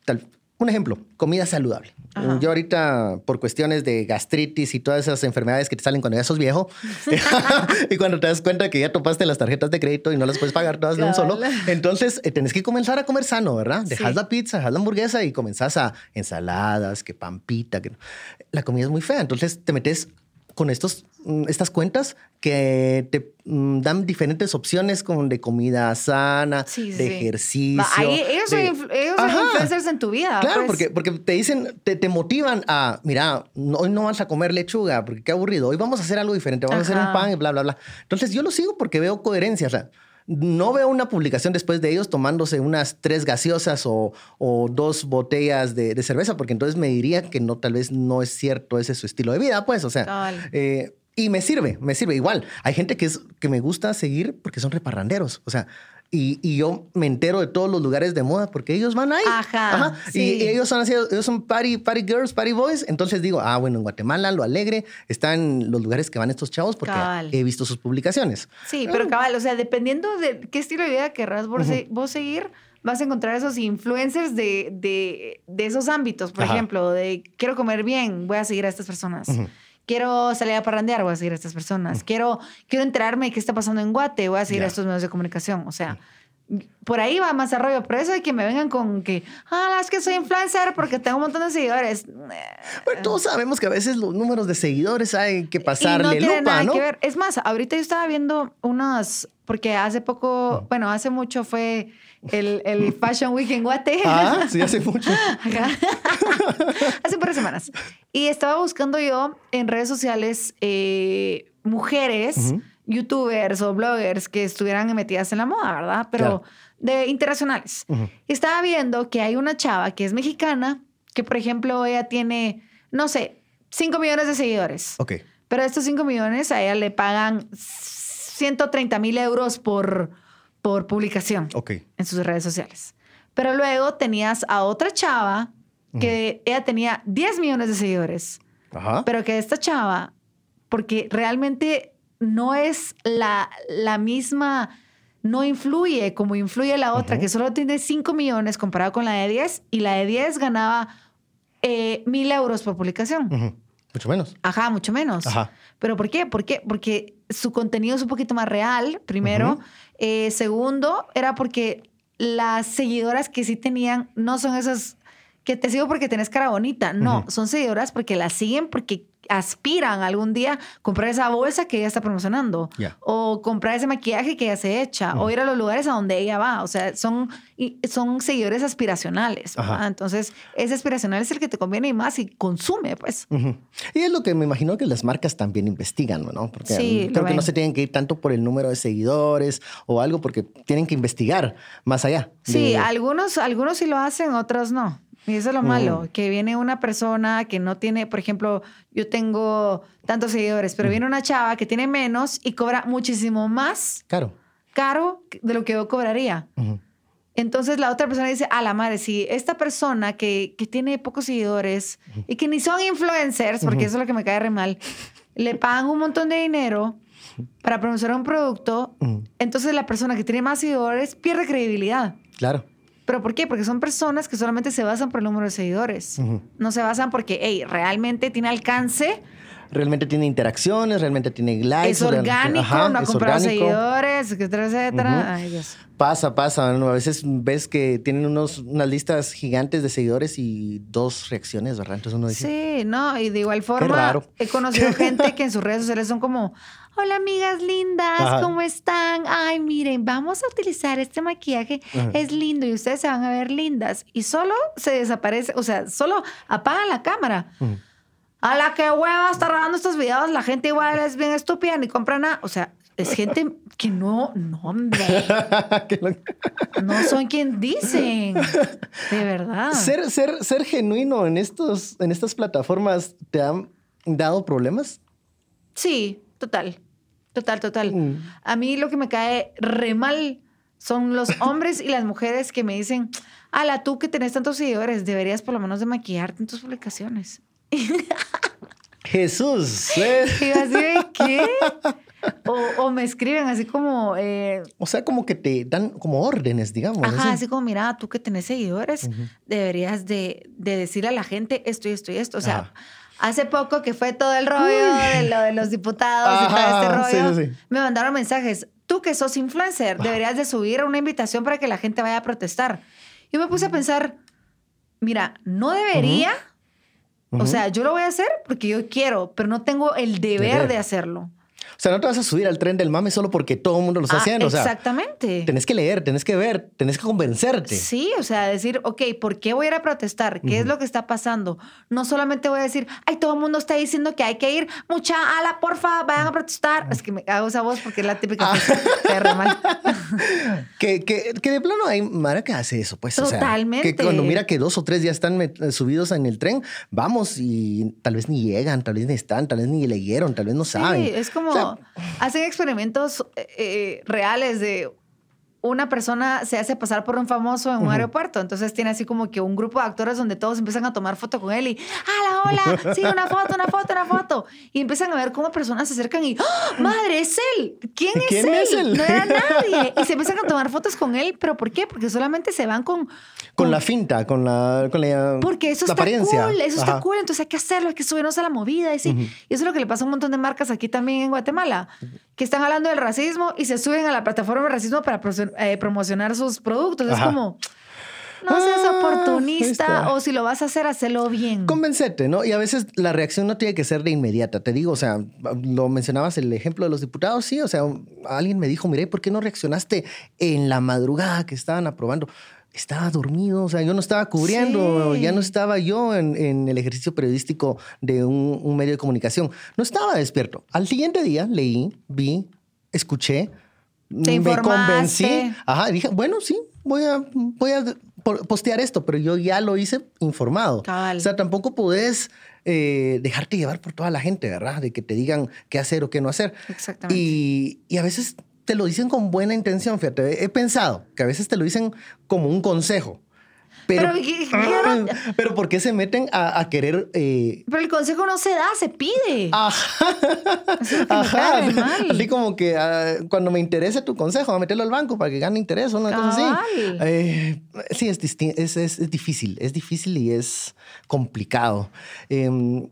tal- un ejemplo, comida saludable. Ajá. Yo ahorita, por cuestiones de gastritis y todas esas enfermedades que te salen cuando ya sos viejo, y cuando te das cuenta que ya topaste las tarjetas de crédito y no las puedes pagar todas de un solo, entonces eh, tenés que comenzar a comer sano, ¿verdad? Dejas Sí. la pizza, dejas la hamburguesa y comenzás a ensaladas, que pampita, que la comida es muy fea. Entonces te metes con estos, mm, estas cuentas que te mm, dan diferentes opciones como de comida sana, Sí, de sí. ejercicio. Ahí ellos, de- ellos son influencers en tu vida. Claro, pues. porque, porque te dicen, te, te motivan a, mira, no- hoy no vas a comer lechuga, porque qué aburrido, hoy vamos a hacer algo diferente, vamos a hacer un pan y bla, bla, bla. Entonces yo lo sigo porque veo coherencia, o sea, no veo una publicación después de ellos tomándose unas tres gaseosas o, o dos botellas de, de cerveza, porque entonces me diría que no, tal vez no es cierto ese es su estilo de vida, pues, o sea. Eh, y me sirve, me sirve igual. Hay gente que, es, que me gusta seguir porque son reparranderos, o sea, y, y yo me entero de todos los lugares de moda porque ellos van ahí. Ajá, Y- sí. Y, ellos son así, ellos son party, party girls, party boys. Entonces digo, ah, bueno, en Guatemala, lo alegre, están los lugares que van estos chavos porque Cabal. he visto sus publicaciones. Sí, pero cabal, o sea, dependiendo de qué estilo de vida querrás vos, se- vos seguir, vas a encontrar esos influencers de, de, de esos ámbitos. Por Ajá. ejemplo, de quiero comer bien, voy a seguir a estas personas. Ujú. Quiero salir a parrandear, voy a seguir a estas personas. Quiero, quiero enterarme de qué está pasando en Guate, voy a seguir a estos medios de comunicación. O sea, por ahí va más arroyo. Pero eso de que me vengan con que, ah, es que soy influencer porque tengo un montón de seguidores. Bueno, todos sabemos que a veces los números de seguidores hay que Y no pasarle lupa, nada ¿no? que ver. Es más, ahorita yo estaba viendo unos, porque hace poco, bueno, hace mucho fue el, el Fashion Week en Guate. Ah, sí, hace mucho. Ajá. hace un par de semanas. Y estaba buscando yo en redes sociales eh, mujeres, youtubers o bloggers que estuvieran metidas en la moda, ¿verdad? Pero Claro. de internacionales. Y estaba viendo que hay una chava que es mexicana, que por ejemplo ella tiene, no sé, 5 millones de seguidores. Ok. Pero estos 5 millones a ella le pagan 130 mil euros por, por publicación en sus redes sociales. Pero luego tenías a otra chava que ella tenía 10 millones de seguidores, Ajá. pero que esta chava, porque realmente no es la, la misma, no influye como influye la otra, que solo tiene 5 millones comparado con la de 10 y la de 10 ganaba eh, mil euros por publicación. Mucho menos. Ajá, mucho menos. Ajá. ¿Pero por qué? ¿Por qué? Porque su contenido es un poquito más real, primero. Eh, segundo, era porque las seguidoras que sí tenían no son esas que te sigo porque tenés cara bonita. No, son seguidoras porque las siguen porque aspiran algún día comprar esa bolsa que ella está promocionando o comprar ese maquillaje que ella se echa o ir a los lugares a donde ella va. O sea, son, son seguidores aspiracionales. Entonces, ese aspiracional es el que te conviene y más y consume, pues. Ujú. Y es lo que me imagino que las marcas también investigan, ¿no? Porque Sí, mm, creo que no se tienen que ir tanto por el número de seguidores o algo, porque tienen que investigar más allá. Sí, de- algunos, algunos sí lo hacen, otros no. Y eso es lo Mm. malo, que viene una persona que no tiene, por ejemplo, yo tengo tantos seguidores, pero viene una chava que tiene menos y cobra muchísimo más Claro. caro de lo que yo cobraría. Entonces la otra persona dice, a la madre, si esta persona que, que tiene pocos seguidores y que ni son influencers, porque eso es lo que me cae re mal, le pagan un montón de dinero para promocionar un producto, entonces la persona que tiene más seguidores pierde credibilidad. Claro. ¿Pero por qué? Porque son personas que solamente se basan por el número de seguidores. No se basan porque, hey, realmente tiene alcance, Realmente tiene interacciones, realmente tiene likes. es orgánico, Ajá, no ha es comprado orgánico. seguidores, etcétera, etcétera. Ujú. Ay, Dios. Pasa, pasa. A veces ves que tienen unos, unas listas gigantes de seguidores y dos reacciones, ¿verdad? Entonces uno dice, Sí, no, y de igual forma he conocido gente que en sus redes sociales son como, hola amigas lindas, Ajá. ¿cómo están? Ay, miren, vamos a utilizar este maquillaje, Ajá. es lindo y ustedes se van a ver lindas. Y solo se desaparece, o sea, solo apagan la cámara. Ujú. A la que hueva está grabando estos videos, la gente igual es bien estúpida, ni compra nada. O sea, es gente que no, no, hombre, no son quien dicen. De verdad. ser, ser, ser genuino en, estos, en estas plataformas te han dado problemas. Sí, total. Total, total. Mm. A mí lo que me cae re mal son los hombres y las mujeres que me dicen, ala, tú que tenés tantos seguidores, deberías por lo menos de maquillarte en tus publicaciones. Jesús. ¿eh? Y así de, ¿qué? O, o me escriben así como, eh, O sea, como que te dan como órdenes, digamos. ajá, así. así como, mira, tú que tenés seguidores, deberías de, de decirle a la gente esto y esto y esto. O sea, Ajá. hace poco que fue todo el rollo de lo de los diputados y todo este rollo, sí, sí. me mandaron mensajes. Tú que sos influencer, deberías de subir una invitación para que la gente vaya a protestar. Yo me puse a pensar, mira, no debería, o sea, yo lo voy a hacer porque yo quiero, pero no tengo el deber Deber. de hacerlo. O sea, no te vas a subir al tren del mame solo porque todo el mundo lo está Ah, haciendo. O sea, exactamente. tenés que leer, tenés que ver, tenés que convencerte. Sí, o sea, decir, ok, ¿por qué voy a ir a protestar? ¿Qué es lo que está pasando? No solamente voy a decir, ay, todo el mundo está diciendo que hay que ir, mucha ala, porfa, vayan a protestar. Es que me hago esa voz porque es la típica que re mal. Que, que, que de plano hay Mara que hace eso, pues. o sea, Totalmente. que cuando mira que dos o tres ya están met- subidos en el tren, vamos y tal vez ni llegan, tal vez ni están, tal vez ni leyeron, tal vez no saben. Sí, es como, O sea, hacen experimentos eh, eh, reales de una persona se hace pasar por un famoso en un aeropuerto, entonces tiene así como que un grupo de actores donde todos empiezan a tomar foto con él y, hola, hola, sí, una foto, una foto, una foto. Y empiezan a ver cómo personas se acercan y, ¡Ah! madre, es él. ¿Quién es ¿Quién él? es él? No era nadie. Y se empiezan a tomar fotos con él, pero ¿por qué? Porque solamente se van con... con la finta, con la, con la, Porque eso la está apariencia. cool, eso está Ajá. cool, entonces hay que hacerlo, hay que subirnos a la movida. Y, sí. y eso es lo que le pasa a un montón de marcas aquí también en Guatemala, que están hablando del racismo y se suben a la plataforma de racismo para pro- eh, promocionar sus productos. Ajá. Es como, no seas Ah, oportunista está. o si lo vas a hacer, hacelo bien. Convencerte, ¿no? Y a veces la reacción no tiene que ser de inmediata. Te digo, o sea, lo mencionabas el ejemplo de los diputados, sí, o sea, alguien me dijo, mire, ¿por qué no reaccionaste en la madrugada que estaban aprobando? Estaba dormido, o sea, yo no estaba cubriendo, Sí. ya no estaba yo en, en el ejercicio periodístico de un, un medio de comunicación. No estaba despierto. Al siguiente día leí, vi, escuché, me convencí. Ajá, dije, bueno, sí, voy a, voy a po- postear esto, pero yo ya lo hice informado. Cabal. O sea, tampoco podés eh, dejarte llevar por toda la gente, ¿verdad? De que te digan qué hacer o qué no hacer. Exactamente. Y, y a veces te lo dicen con buena intención, fíjate. He pensado que a veces te lo dicen como un consejo. Pero, Pero, ¿qué- qué- pero ¿por qué se meten a, a querer... eh, Pero el consejo no se da, se pide. Ajá. Me Ajá. re mal. Así como que ah, cuando me interese tu consejo, a meterlo al banco para que gane interés o una cosa así. Eh, sí, es, es, es- es difícil. Es difícil y es complicado. Em,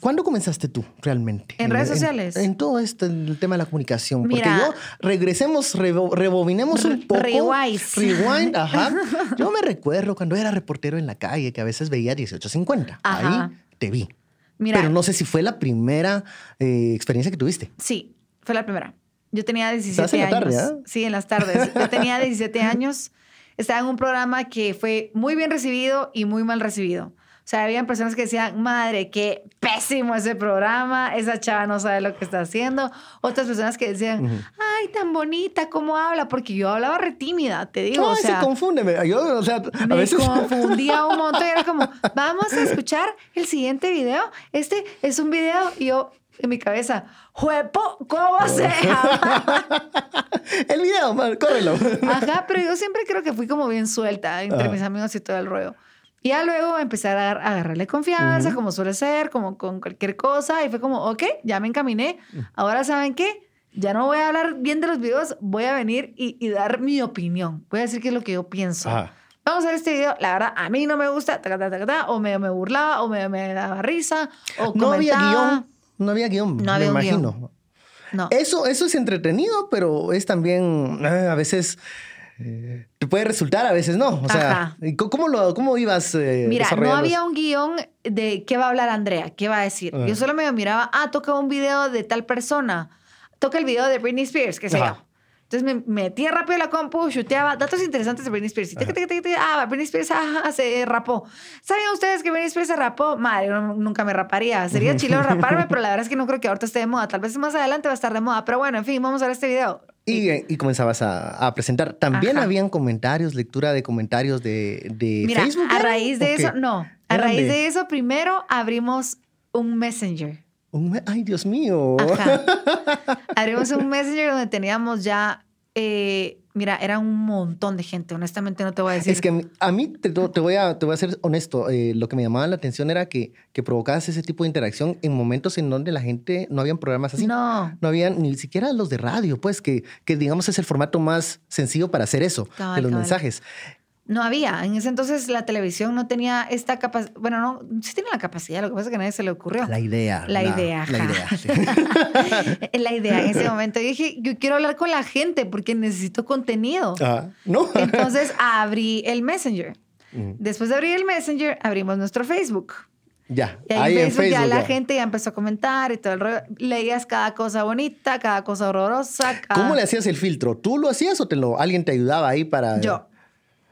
¿Cuándo comenzaste tú realmente? ¿En redes sociales? En, todo este el tema de la comunicación. Porque Mira. yo, regresemos, rebo- rebobinemos un poco. rewind. Rewind, ajá. Yo me recuerdo cuando era reportero en la calle que a veces veía 1850. Ajá. Ahí te vi. Mira, Pero no sé si fue la primera eh, experiencia que tuviste. Sí, fue la primera. Yo tenía 17 Estabas en la años. tarde, ¿ah? Sí, en las tardes. Yo tenía 17 años. Estaba en un programa que fue muy bien recibido y muy mal recibido. O sea, habían personas que decían, madre, qué pésimo ese programa, esa chava no sabe lo que está haciendo. Otras personas que decían, ay, tan bonita, cómo habla, porque yo hablaba re tímida, te digo. No, o sea, se confunde. Yo, o sea, a me veces. confundía un montón y era como, vamos a escuchar el siguiente video. Este es un video y yo en mi cabeza, juepo, ¿cómo se llama? El video, man, córrelo. Ajá, pero yo siempre creo que fui como bien suelta entre Ajá. mis amigos y todo el rollo. Y ya luego empecé a, agarrarle confianza, como suele ser, como con cualquier cosa. Y fue como, ok, ya me encaminé. Ahora, ¿saben qué? Ya no voy a hablar bien de los videos, voy a venir y, y dar mi opinión. Voy a decir qué es lo que yo pienso. Ajá. Vamos a ver este video. La verdad, a mí no me gusta, taca, taca, taca, taca, o me, me burlaba, o me, me daba risa, o No había guion. No había guion, No había me guion. imagino. No. Eso, eso es entretenido, pero es también eh, a veces eh, te puede resultar, a veces no. O sea, Ajá. ¿y co- ¿cómo, lo, cómo ibas eh, Mira, no había un guion de qué va a hablar Andrea, qué va a decir. Yo solo me miraba, ah, toca un video de tal persona, toca el video de Britney Spears, qué sé yo. Entonces me metía rápido la compu, chuteaba datos interesantes de Britney Spears. Tic, tic, ah, Britney Spears ajá, se rapó. ¿Sabían ustedes que Britney Spears se rapó? Madre, nunca me raparía. Sería chilo raparme, pero la verdad es que no creo que ahorita esté de moda. Tal vez más adelante va a estar de moda. Pero bueno, en fin, vamos a ver este video. Y, y comenzabas a, a presentar. También Ajá. habían comentarios, lectura de comentarios de, de Mira, Facebook. a raíz de eso, no. A ¿Eran raíz de- de eso, primero abrimos un Messenger. Un me- Ay, Dios mío. Ajá. Abrimos un Messenger donde teníamos ya, eh, mira, era un montón de gente. Honestamente, no te voy a decir. Es que a mí- a mí, te, te voy a, te voy a ser honesto, eh, lo que me llamaba la atención era que, que provocabas ese tipo de interacción en momentos en donde la gente no habían programas así. No. No habían ni siquiera los de radio, pues que, que digamos es el formato más sencillo para hacer eso, Cabal, de los cabal. mensajes. No había. En ese entonces la televisión no tenía esta capacidad. Bueno, no, sí tenía la capacidad. Lo que pasa es que a nadie se le ocurrió. La idea. La idea, La idea. sí. la idea en ese momento. Yo dije, yo quiero hablar con la gente porque necesito contenido. Ajá. ¿No? Entonces abrí el Messenger. Mm. Después de abrir el Messenger, abrimos nuestro Facebook. ya. Y ahí, en Facebook, ya la ya. gente ya empezó a comentar y todo el rollo. Leías cada cosa bonita, cada cosa horrorosa. cada- ¿Cómo le hacías el filtro? ¿Tú lo hacías o te lo, alguien te ayudaba ahí para...? Yo.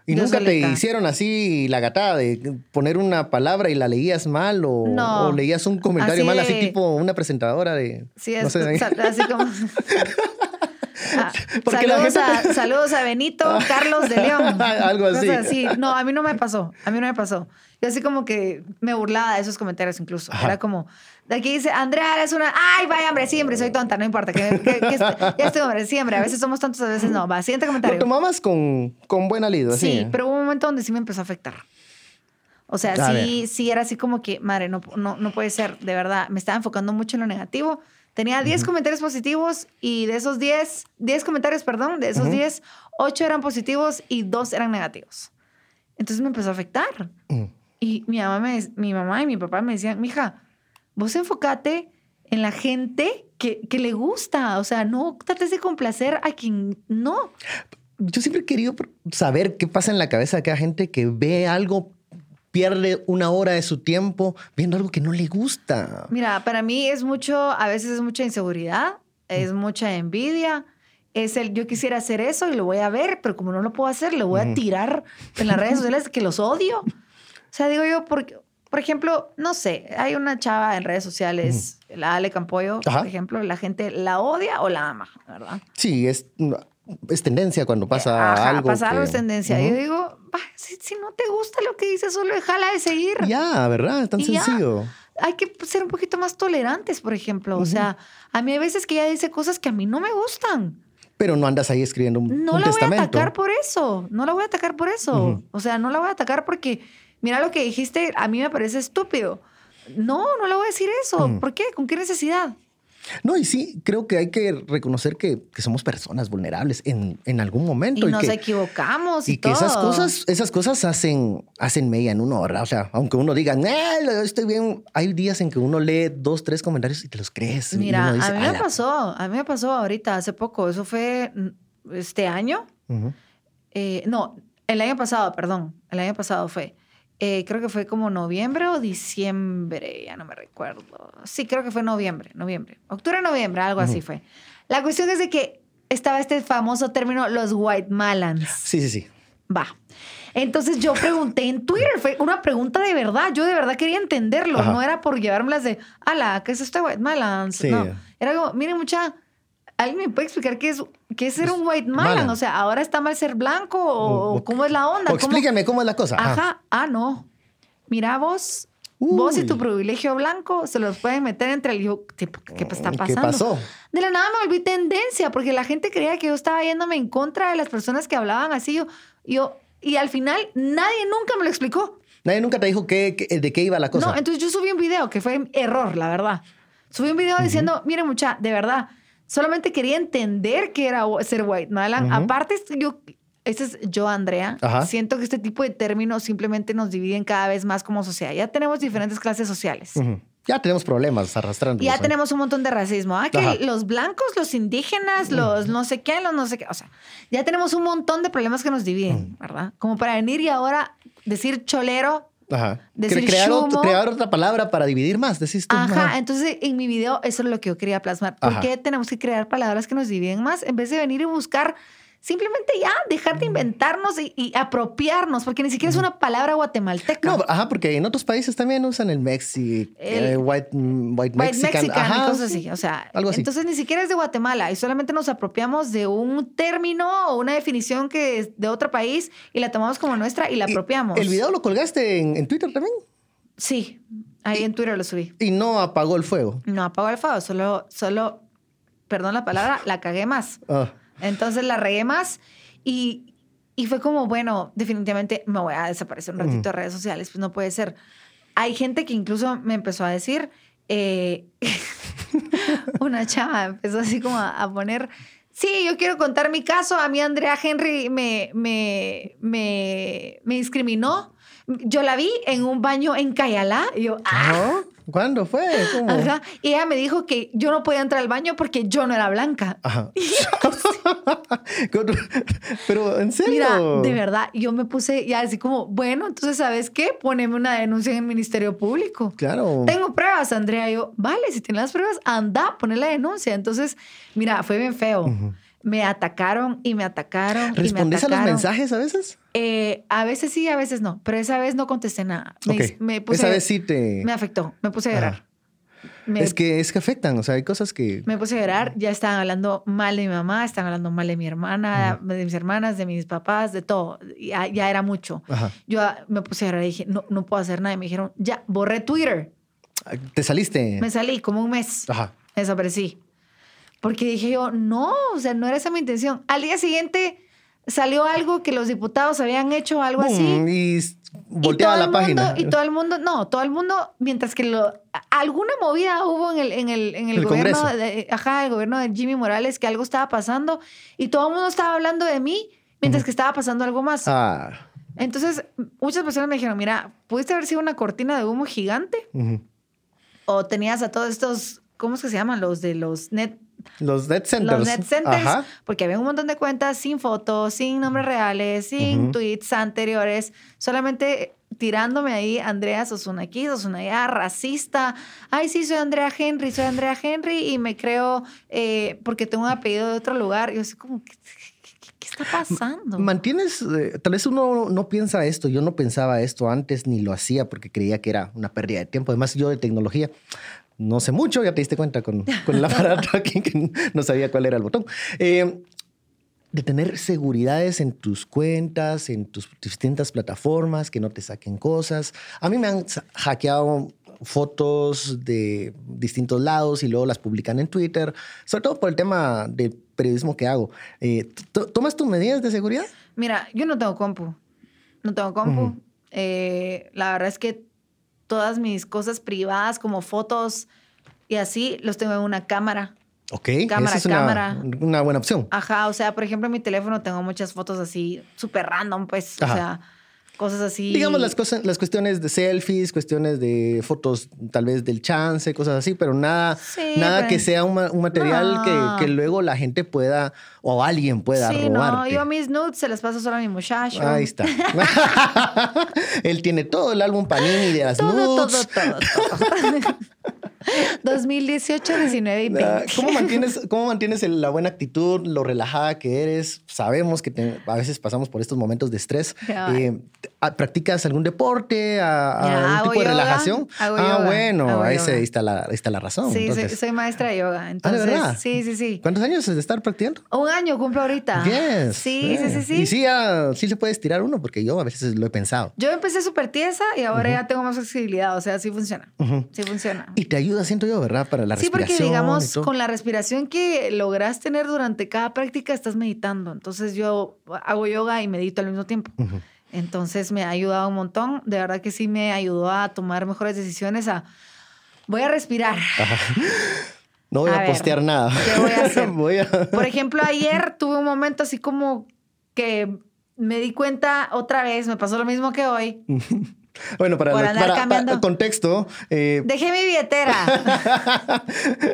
¿Y yo nunca solita. te hicieron así la gatada de poner una palabra y la leías mal o, No. o leías un comentario Así mal, así de- tipo una presentadora de... Sí, no sé, así como. Ah, saludos, gente- a, saludos a Benito Carlos de León. Algo así. Así. No, a mí no me pasó. A mí no me pasó. Yo así como que me burlaba de esos comentarios incluso. Ajá. Era como, de aquí dice, Andrea, eres una... Ay, vaya, hombre, sí, hombre, soy tonta, no importa. Que, que- que est- ya estoy, hombre, sí, hombre. A veces somos tontos, a veces no. Va, siguiente Lo comentario. tomabas con, con buena lid, así. Sí, pero hubo un momento donde sí me empezó a afectar. O sea, A sí, sí era así como que, madre, no, no, no puede ser, de verdad. Me estaba enfocando mucho en lo negativo. Tenía 10 comentarios positivos y de esos 10, 10 comentarios, perdón, de esos Ujú. 10, 8 eran positivos y 2 eran negativos. Entonces me empezó a afectar. Mm. Y mi mamá, me, mi mamá y mi papá me decían, mija, vos enfocate en la gente que, que le gusta. O sea, no trates de complacer a quien no. Yo siempre he querido saber qué pasa en la cabeza de aquella gente que ve algo, pierde una hora de su tiempo viendo algo que no le gusta. Mira, para mí es mucho, a veces es mucha inseguridad, es mucha envidia. Es el, yo quisiera hacer eso y lo voy a ver, pero como no lo puedo hacer, lo voy a Ujú. tirar en las redes sociales que los odio. O sea, digo yo, porque, por ejemplo, no sé, hay una chava en redes sociales, la Ale Campoyo, Ajá. por ejemplo, la gente la odia o la ama, ¿verdad? Sí, es, es tendencia cuando pasa Ajá, algo. pasa algo que- es tendencia. Yo digo, "Bah, si, si no te gusta lo que dice, solo déjala de seguir. Ya, ¿verdad? Es tan Y ya. sencillo. hay que ser un poquito más tolerantes, por ejemplo. O sea, a mí hay veces que ella dice cosas que a mí no me gustan. Pero no andas ahí escribiendo un, No un la voy a testamento. atacar por eso. No la voy a atacar por eso. O sea, no la voy a atacar porque, mira lo que dijiste, a mí me parece estúpido. No, no le voy a decir eso. Ujú. ¿Por qué? ¿Con qué necesidad? No, y sí, creo que hay que reconocer que, que somos personas vulnerables en, en algún Y momento. nos que, equivocamos y, y que esas cosas, esas cosas hacen, hacen media en uno, ¿verdad? O sea, aunque uno diga, "Nah, lo- estoy bien, hay días en que uno lee dos, tres comentarios y te los crees. y Mira, dice, a mí me "Ala". pasó, a mí me pasó ahorita, hace poco. Eso fue mm, este año. Eh, no, el año pasado, perdón. El año pasado fue. Eh, creo que fue como noviembre o diciembre, ya no me recuerdo. Sí, creo que fue noviembre, noviembre. Octubre, noviembre, algo así fue. La cuestión es de que estaba este famoso término, los white malans. Sí, sí, sí. Va. Entonces yo pregunté en Twitter, fue una pregunta de verdad. Yo de verdad quería entenderlo. Ajá. No era por llevármelas de, ala, ¿qué es esto de white malans? Sí. No. Era como, miren, mucha. ¿Alguien me puede explicar qué es, qué es ser un white malan. malan? O sea, ¿ahora está mal ser blanco o, O- cómo es la onda? O ¿Cómo- explícame cómo es la cosa. Ajá. Ajá. Ah, no. Mira vos, vos y Uy. tu privilegio blanco se los pueden meter entre el... Yo, tipo, ¿qué está ¿Qué pasando? pasó? De la nada me volví tendencia porque la gente creía que yo estaba yéndome en contra de las personas que hablaban así. Yo, yo, y al final nadie nunca me lo explicó. Nadie nunca te dijo qué, qué- de qué iba la cosa. No, entonces yo subí un video que fue error, la verdad. Subí un video diciendo, mire mucha, de verdad, solamente quería entender qué era ser white Madeline. Ujú. Aparte, yo, este es yo, Andrea. Ajá. Siento que este tipo de términos simplemente nos dividen cada vez más como sociedad. Ya tenemos diferentes clases sociales. Ya tenemos problemas arrastrando. Ya tenemos un montón de racismo. Ah, que los blancos, los indígenas, los no sé qué, los no sé qué. O sea, ya tenemos un montón de problemas que nos dividen, ¿verdad? Como para venir y ahora decir cholero. Ajá. decir Cre- crear, chumo. crear otra palabra para dividir más, decís tú. Ajá, entonces en mi video eso es lo que yo quería plasmar. ¿Por Ajá. qué tenemos que crear palabras que nos dividen más en vez de venir y buscar simplemente ya dejar de inventarnos y, y apropiarnos? Porque ni siquiera es una palabra guatemalteca. No, ajá, porque en otros países también usan el Mexi, El- eh, white, mm, white, White Mexican. Mexican y ajá, cosas sí. así. O sea, algo así. entonces ni siquiera es de Guatemala y solamente nos apropiamos de un término o una definición que es de otro país y la tomamos como nuestra y la Y apropiamos. ¿El video lo colgaste en, en Twitter también? Sí, ahí en Twitter lo subí. Y no apagó el fuego. No apagó el fuego, solo, solo, perdón la palabra, la cagué más. Ah, Entonces la regué más y, y fue como, bueno, definitivamente me voy a desaparecer un ratito de redes sociales, pues no puede ser. Hay gente que incluso me empezó a decir, eh, una chava empezó así como a, a poner, sí, yo quiero contar mi caso, a mí Andrea Henry me, me, me, me discriminó. Yo la vi en un baño en Cayalá y yo, ah. ¿Cuándo fue? ¿Cómo? Ajá. Y ella me dijo que yo no podía entrar al baño porque yo no era blanca. Ajá. Pero, ¿en serio? Mira, de verdad, yo me puse ya así como, bueno, entonces, ¿sabes qué? Poneme una denuncia en el Ministerio Público. Claro. Tengo pruebas, Andrea. Y yo, vale, si tienes las pruebas, anda, poné la denuncia. Entonces, mira, fue bien feo. Me atacaron y me atacaron. y me ¿Respondes a los mensajes a veces? Eh, a veces sí, a veces no. Pero esa vez no contesté nada. Me, Ok. me puse, Esa vez sí te... Me afectó. Me puse a llorar. Me- Es que, es que afectan, o sea, hay cosas que... Me puse a llorar, ya estaban hablando mal de mi mamá, estaban hablando mal de mi hermana, de mis hermanas, de mis papás, de todo. Ya, ya era mucho. Ajá. Yo ah, me puse a llorar y dije, no, no puedo hacer nada. Y me dijeron, ya, borré Twitter. ¿Te saliste? Me salí como un mes, Ajá. desaparecí. Porque dije yo, no, o sea, no era esa mi intención. Al día siguiente salió algo que los diputados habían hecho, algo así. Y volteaba y la página. Mundo, y todo el mundo, no, todo el mundo, mientras que lo, alguna movida hubo en el, en el, en el, El gobierno, de, ajá, el gobierno de Jimmy Morales, que algo estaba pasando y todo el mundo estaba hablando de mí mientras que estaba pasando algo más. Ah. Entonces, muchas personas me dijeron, mira, pudiste haber sido una cortina de humo gigante o tenías a todos estos, ¿cómo es que se llaman? Los de los net, Los net centers. los net centers, Ajá. porque había un montón de cuentas sin fotos, sin nombres reales, sin tweets anteriores, solamente tirándome ahí, Andrea, sos una aquí, allá, racista. Ay, sí, soy Andrea Henry, soy Andrea Henry y me creo eh, porque tengo un apellido de otro lugar. Yo así como, ¿qué, qué- qué está pasando? Mantienes, eh, tal vez uno no piensa esto, yo no pensaba esto antes ni lo hacía porque creía que era una pérdida de tiempo. Además, yo de tecnología no sé mucho, ya te diste cuenta con, con el aparato aquí que no sabía cuál era el botón. Eh, de tener seguridades en tus cuentas, en tus distintas plataformas, que no te saquen cosas. A mí me han hackeado fotos de distintos lados y luego las publican en Twitter, sobre todo por el tema del periodismo que hago. Eh, ¿t- ¿Tomas tus medidas de seguridad? Mira, yo no tengo compu. No tengo compu. Ujú. Eh, la verdad es que todas mis cosas privadas, como fotos y así, los tengo en una cámara. Ok, Cámara, es una, cámara. una buena opción. Ajá, o sea, por ejemplo, en mi teléfono tengo muchas fotos así, súper random, pues. Ajá. O sea, cosas así. Digamos las cosas, las cuestiones de selfies, cuestiones de fotos tal vez del chance, cosas así, pero nada, Sí, nada pero- que sea un, ma- un material No. que, que luego la gente pueda o alguien pueda Sí, no, yo mis nudes se las paso solo a mi muchacho. Ahí está. Él tiene todo el álbum Panini de las Todo, todo, nudes. todo, todo. 2018, 19 y 20. Ah, ¿Cómo mantienes, cómo mantienes la buena actitud, lo relajada que eres? Sabemos que te- a veces pasamos por estos momentos de estrés. Eh, ah, ¿Practicas algún deporte? ¿A, a hago tipo de yoga, relajación? hago ah, yoga, bueno, hago ahí, se- ahí está, la, ahí está la razón. Sí, soy, soy maestra de yoga. Entonces, ah, ¿de verdad? sí, sí, sí. ¿Cuántos años de estar practicando? Un año cumplo ahorita. Yes, Sí, sí, eh. sí, sí. Y sí, ya- sí se puede estirar uno, porque yo a veces lo he pensado. Yo empecé súper tiesa y ahora ya tengo más flexibilidad. O sea, sí funciona. Ujú. Sí funciona. Y te ayuda, siento yo, ¿verdad? Para la Sí, porque respiración. digamos, con la respiración que logras tener durante cada práctica, estás meditando. Entonces yo hago yoga y medito al mismo tiempo. Entonces me ha ayudado un montón. De verdad que sí me ayudó a tomar mejores decisiones. A voy a respirar. No voy a, A ver, postear nada. ¿qué voy a hacer? Voy a- Por ejemplo, ayer tuve un momento así como que me di cuenta otra vez, me pasó lo mismo que hoy. Bueno, para, la- para- para contexto, eh, Dejé mi billetera.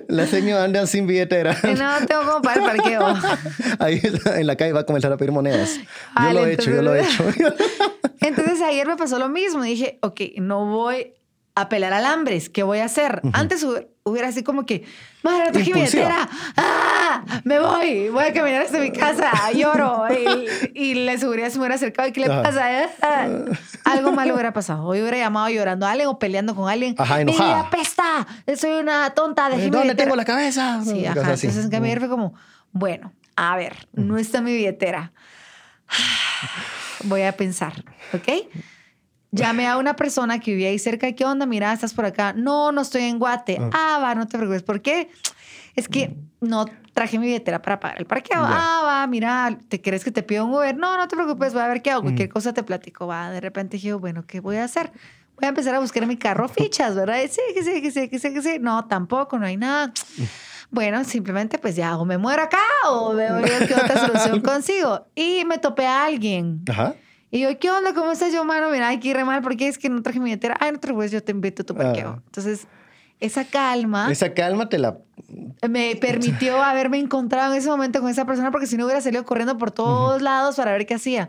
la señora anda sin billetera. no tengo como para el parqueo. Ahí en la calle va a comenzar a pedir monedas. Yo lo he hecho, yo lo he hecho. Entonces ayer me pasó lo mismo. Dije, ok, no voy a pelar alambres. ¿Qué voy a hacer? Antes hu- hubiera así como que, madre, no traje mi billetera. ¡Ah! Me voy. Voy a caminar hasta mi casa. Lloro. Y, y la seguridad se me hubiera acercado. ¿Y qué le Ajá. pasa? Ah. Algo malo hubiera pasado. Hoy hubiera llamado llorando a alguien o peleando con alguien. Ajá, Mi enojada. vida apesta. Soy una tonta. Dejé mi ¿Dónde billetera". tengo la cabeza? Sí, ajá. así. Entonces, en cambio, fue como, bueno, a ver, no está mi billetera. Voy a pensar, ¿ok? Llamé a una persona que vivía ahí cerca. ¿Qué onda? Mira, estás por acá. No, no estoy en Guate. Ah, va, no te preocupes. ¿Por qué? Es que no traje mi billetera para pagar el parqueo. Ya. Ah, va, mira, ¿te crees que te pido un Uber? No, no te preocupes, voy a ver qué hago. Cualquier cosa te platico. Va, de repente dije, bueno, ¿qué voy a hacer? Voy a empezar a buscar en mi carro fichas, ¿verdad? Sí, que sí, que sí, que sí, que sí. No, tampoco, no hay nada. Bueno, simplemente pues ya o me muero acá o veo qué otra solución consigo. Y me topé a alguien. Ajá. Y yo, ¿qué onda? ¿Cómo estás, yo, mano? Mira, aquí re mal porque es que no traje mi billetera. Ay, no te preocupes, yo te invito a tu parqueo. Ah. Entonces, esa calma Esa calma te la. me permitió haberme encontrado en ese momento con esa persona porque si no hubiera salido corriendo por todos lados para ver qué hacía.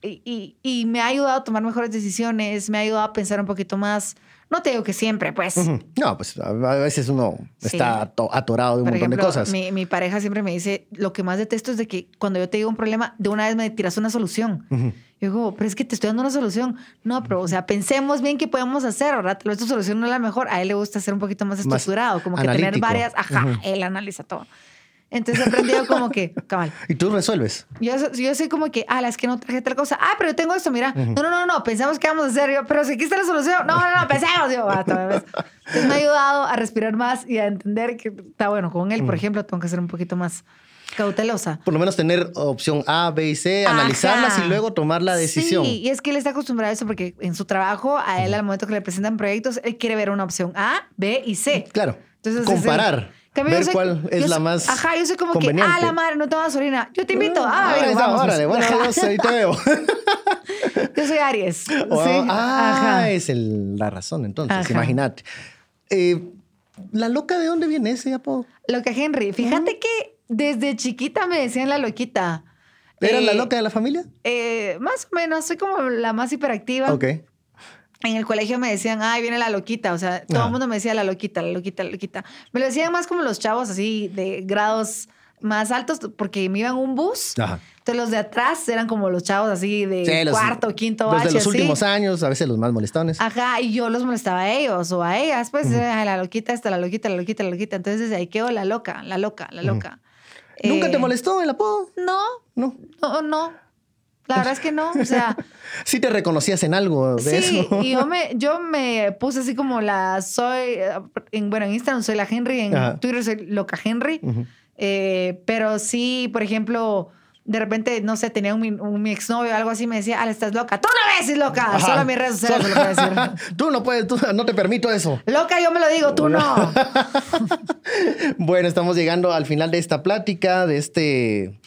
Y, y- y me ha ayudado a tomar mejores decisiones, me ha ayudado a pensar un poquito más. No te digo que siempre, pues. No, pues a veces uno Sí. está ato- atorado de un Por montón ejemplo, de cosas. Mi, mi pareja siempre me dice, lo que más detesto es de que cuando yo te digo un problema, de una vez me tiras una solución. Yo digo, pero es que te estoy dando una solución. No, pero, o sea, pensemos bien qué podemos hacer, ¿verdad? Tal vez tu solución no es la mejor. A él le gusta ser un poquito más Más estructurado, como que tener varias. Ajá, él analiza todo. Entonces he aprendido como que, cabal. Y tú resuelves. Yo, so- yo soy como que, ah, es que no traje tal cosa. Ah, pero yo tengo esto, mira. No, no, no, no, pensamos que vamos a hacer. Yo, pero si aquí está la solución. No, no, no, pensemos. Yo, ah. Entonces me ha ayudado a respirar más y a entender que está bueno. Con él, por ejemplo, tengo que ser un poquito más cautelosa. Por lo menos tener opción A, B y C, analizarlas y luego tomar la decisión. Sí, y es que él está acostumbrado a eso porque en su trabajo, a él al momento que le presentan proyectos, él quiere ver una opción A, B y C. Claro. Entonces, Comparar. Yo ver soy- cuál es yo la soy- más. Ajá, yo soy como que, ah, la madre, no tengo gasolina. Yo te invito. Ah, está, vamos. órale, bueno, adiós, ahí te veo. Yo soy Aries. Oh, sí. ah, Ajá. es el- la razón, entonces, imagínate. Eh, ¿La loca de dónde viene ese apodo? Loca Henry. Fíjate que desde chiquita me decían la loquita. ¿Era la Eh, loca de la familia? eh, más o menos, soy como la más hiperactiva. Ok. En el colegio me decían, ay, viene la loquita. O sea, todo el mundo me decía la loquita, la loquita, la loquita. Me lo decían más como los chavos así de grados más altos porque me iban un bus. Ajá. Entonces los de atrás eran como los chavos así de Sí, los- cuarto, quinto Los H, de los así. últimos años, a veces los más molestones. Ajá, y yo los molestaba a ellos o a ellas, pues, ay, la loquita esta, la loquita, la loquita, la loquita. Entonces desde ahí quedó la loca, la loca, la loca. ¿Nunca te Eh, molestó el apodo? No, No. no, no. La verdad es que no. O sea, Sí te reconocías en algo de sí, eso. y yo me, yo me puse así como la soy, en, bueno, en Instagram soy la Henry, en Ajá. Twitter soy loca Henry. Ujú. Eh, pero sí, por ejemplo, de repente, no sé, tenía un, un mi exnovio o algo así, me decía, Ale, estás loca. Tú no me decís loca. Ajá. Solo mis redes sociales lo puedo decir. tú no puedes, tú- no te permito eso. Loca, yo me lo digo, tú no. Bueno, estamos llegando al final de esta plática, de este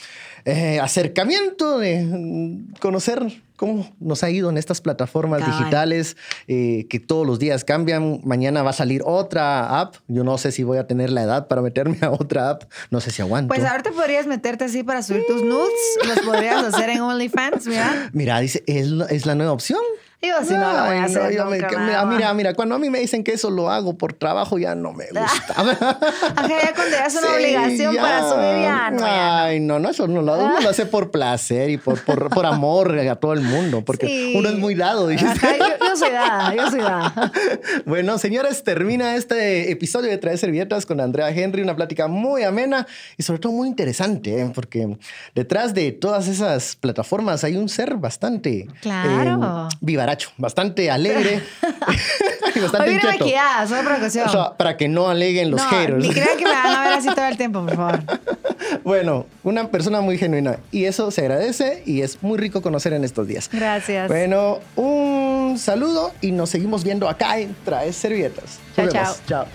eh, acercamiento, de mm, conocer cómo nos ha ido en estas plataformas Cabal. digitales eh, que todos los días cambian. Mañana va a salir otra app. Yo no sé si voy a tener la edad para meterme a otra app. No sé si aguanto. Pues ahorita podrías meterte así para subir tus nudes. Los podrías hacer en OnlyFans, mira. Mira, dice, es, es la nueva opción. Yo si no lo voy a no, hacer yo me- nunca, mira, mira, mira, cuando a mí me dicen que eso lo hago por trabajo, ya no me gusta. Ajá, ya cuando ya es una Sí, obligación ya. para subir, ya no, no. Ay, no, no, eso no lo, uno lo hace por placer y por, por, por amor a todo el mundo, porque Sí. uno es muy dado. Ajá, yo, yo soy dada, yo soy dada. Bueno, señores, termina este episodio de Traer Servietas con Andrea Henry, una plática muy amena y sobre todo muy interesante, ¿eh? porque detrás de todas esas plataformas hay un ser bastante Claro. eh, vivaracho. Bastante alegre. y bastante Hoy inquieto. maquillada, solo ocasión. O sea, para que no aleguen los no, haters. ni crean que me van a ver así todo el tiempo, por favor. Bueno, una persona muy genuina. Y eso se agradece y es muy rico conocer en estos días. Gracias. Bueno, un saludo y nos seguimos viendo acá en Traes Servietas. Nos Chao, vemos. chao.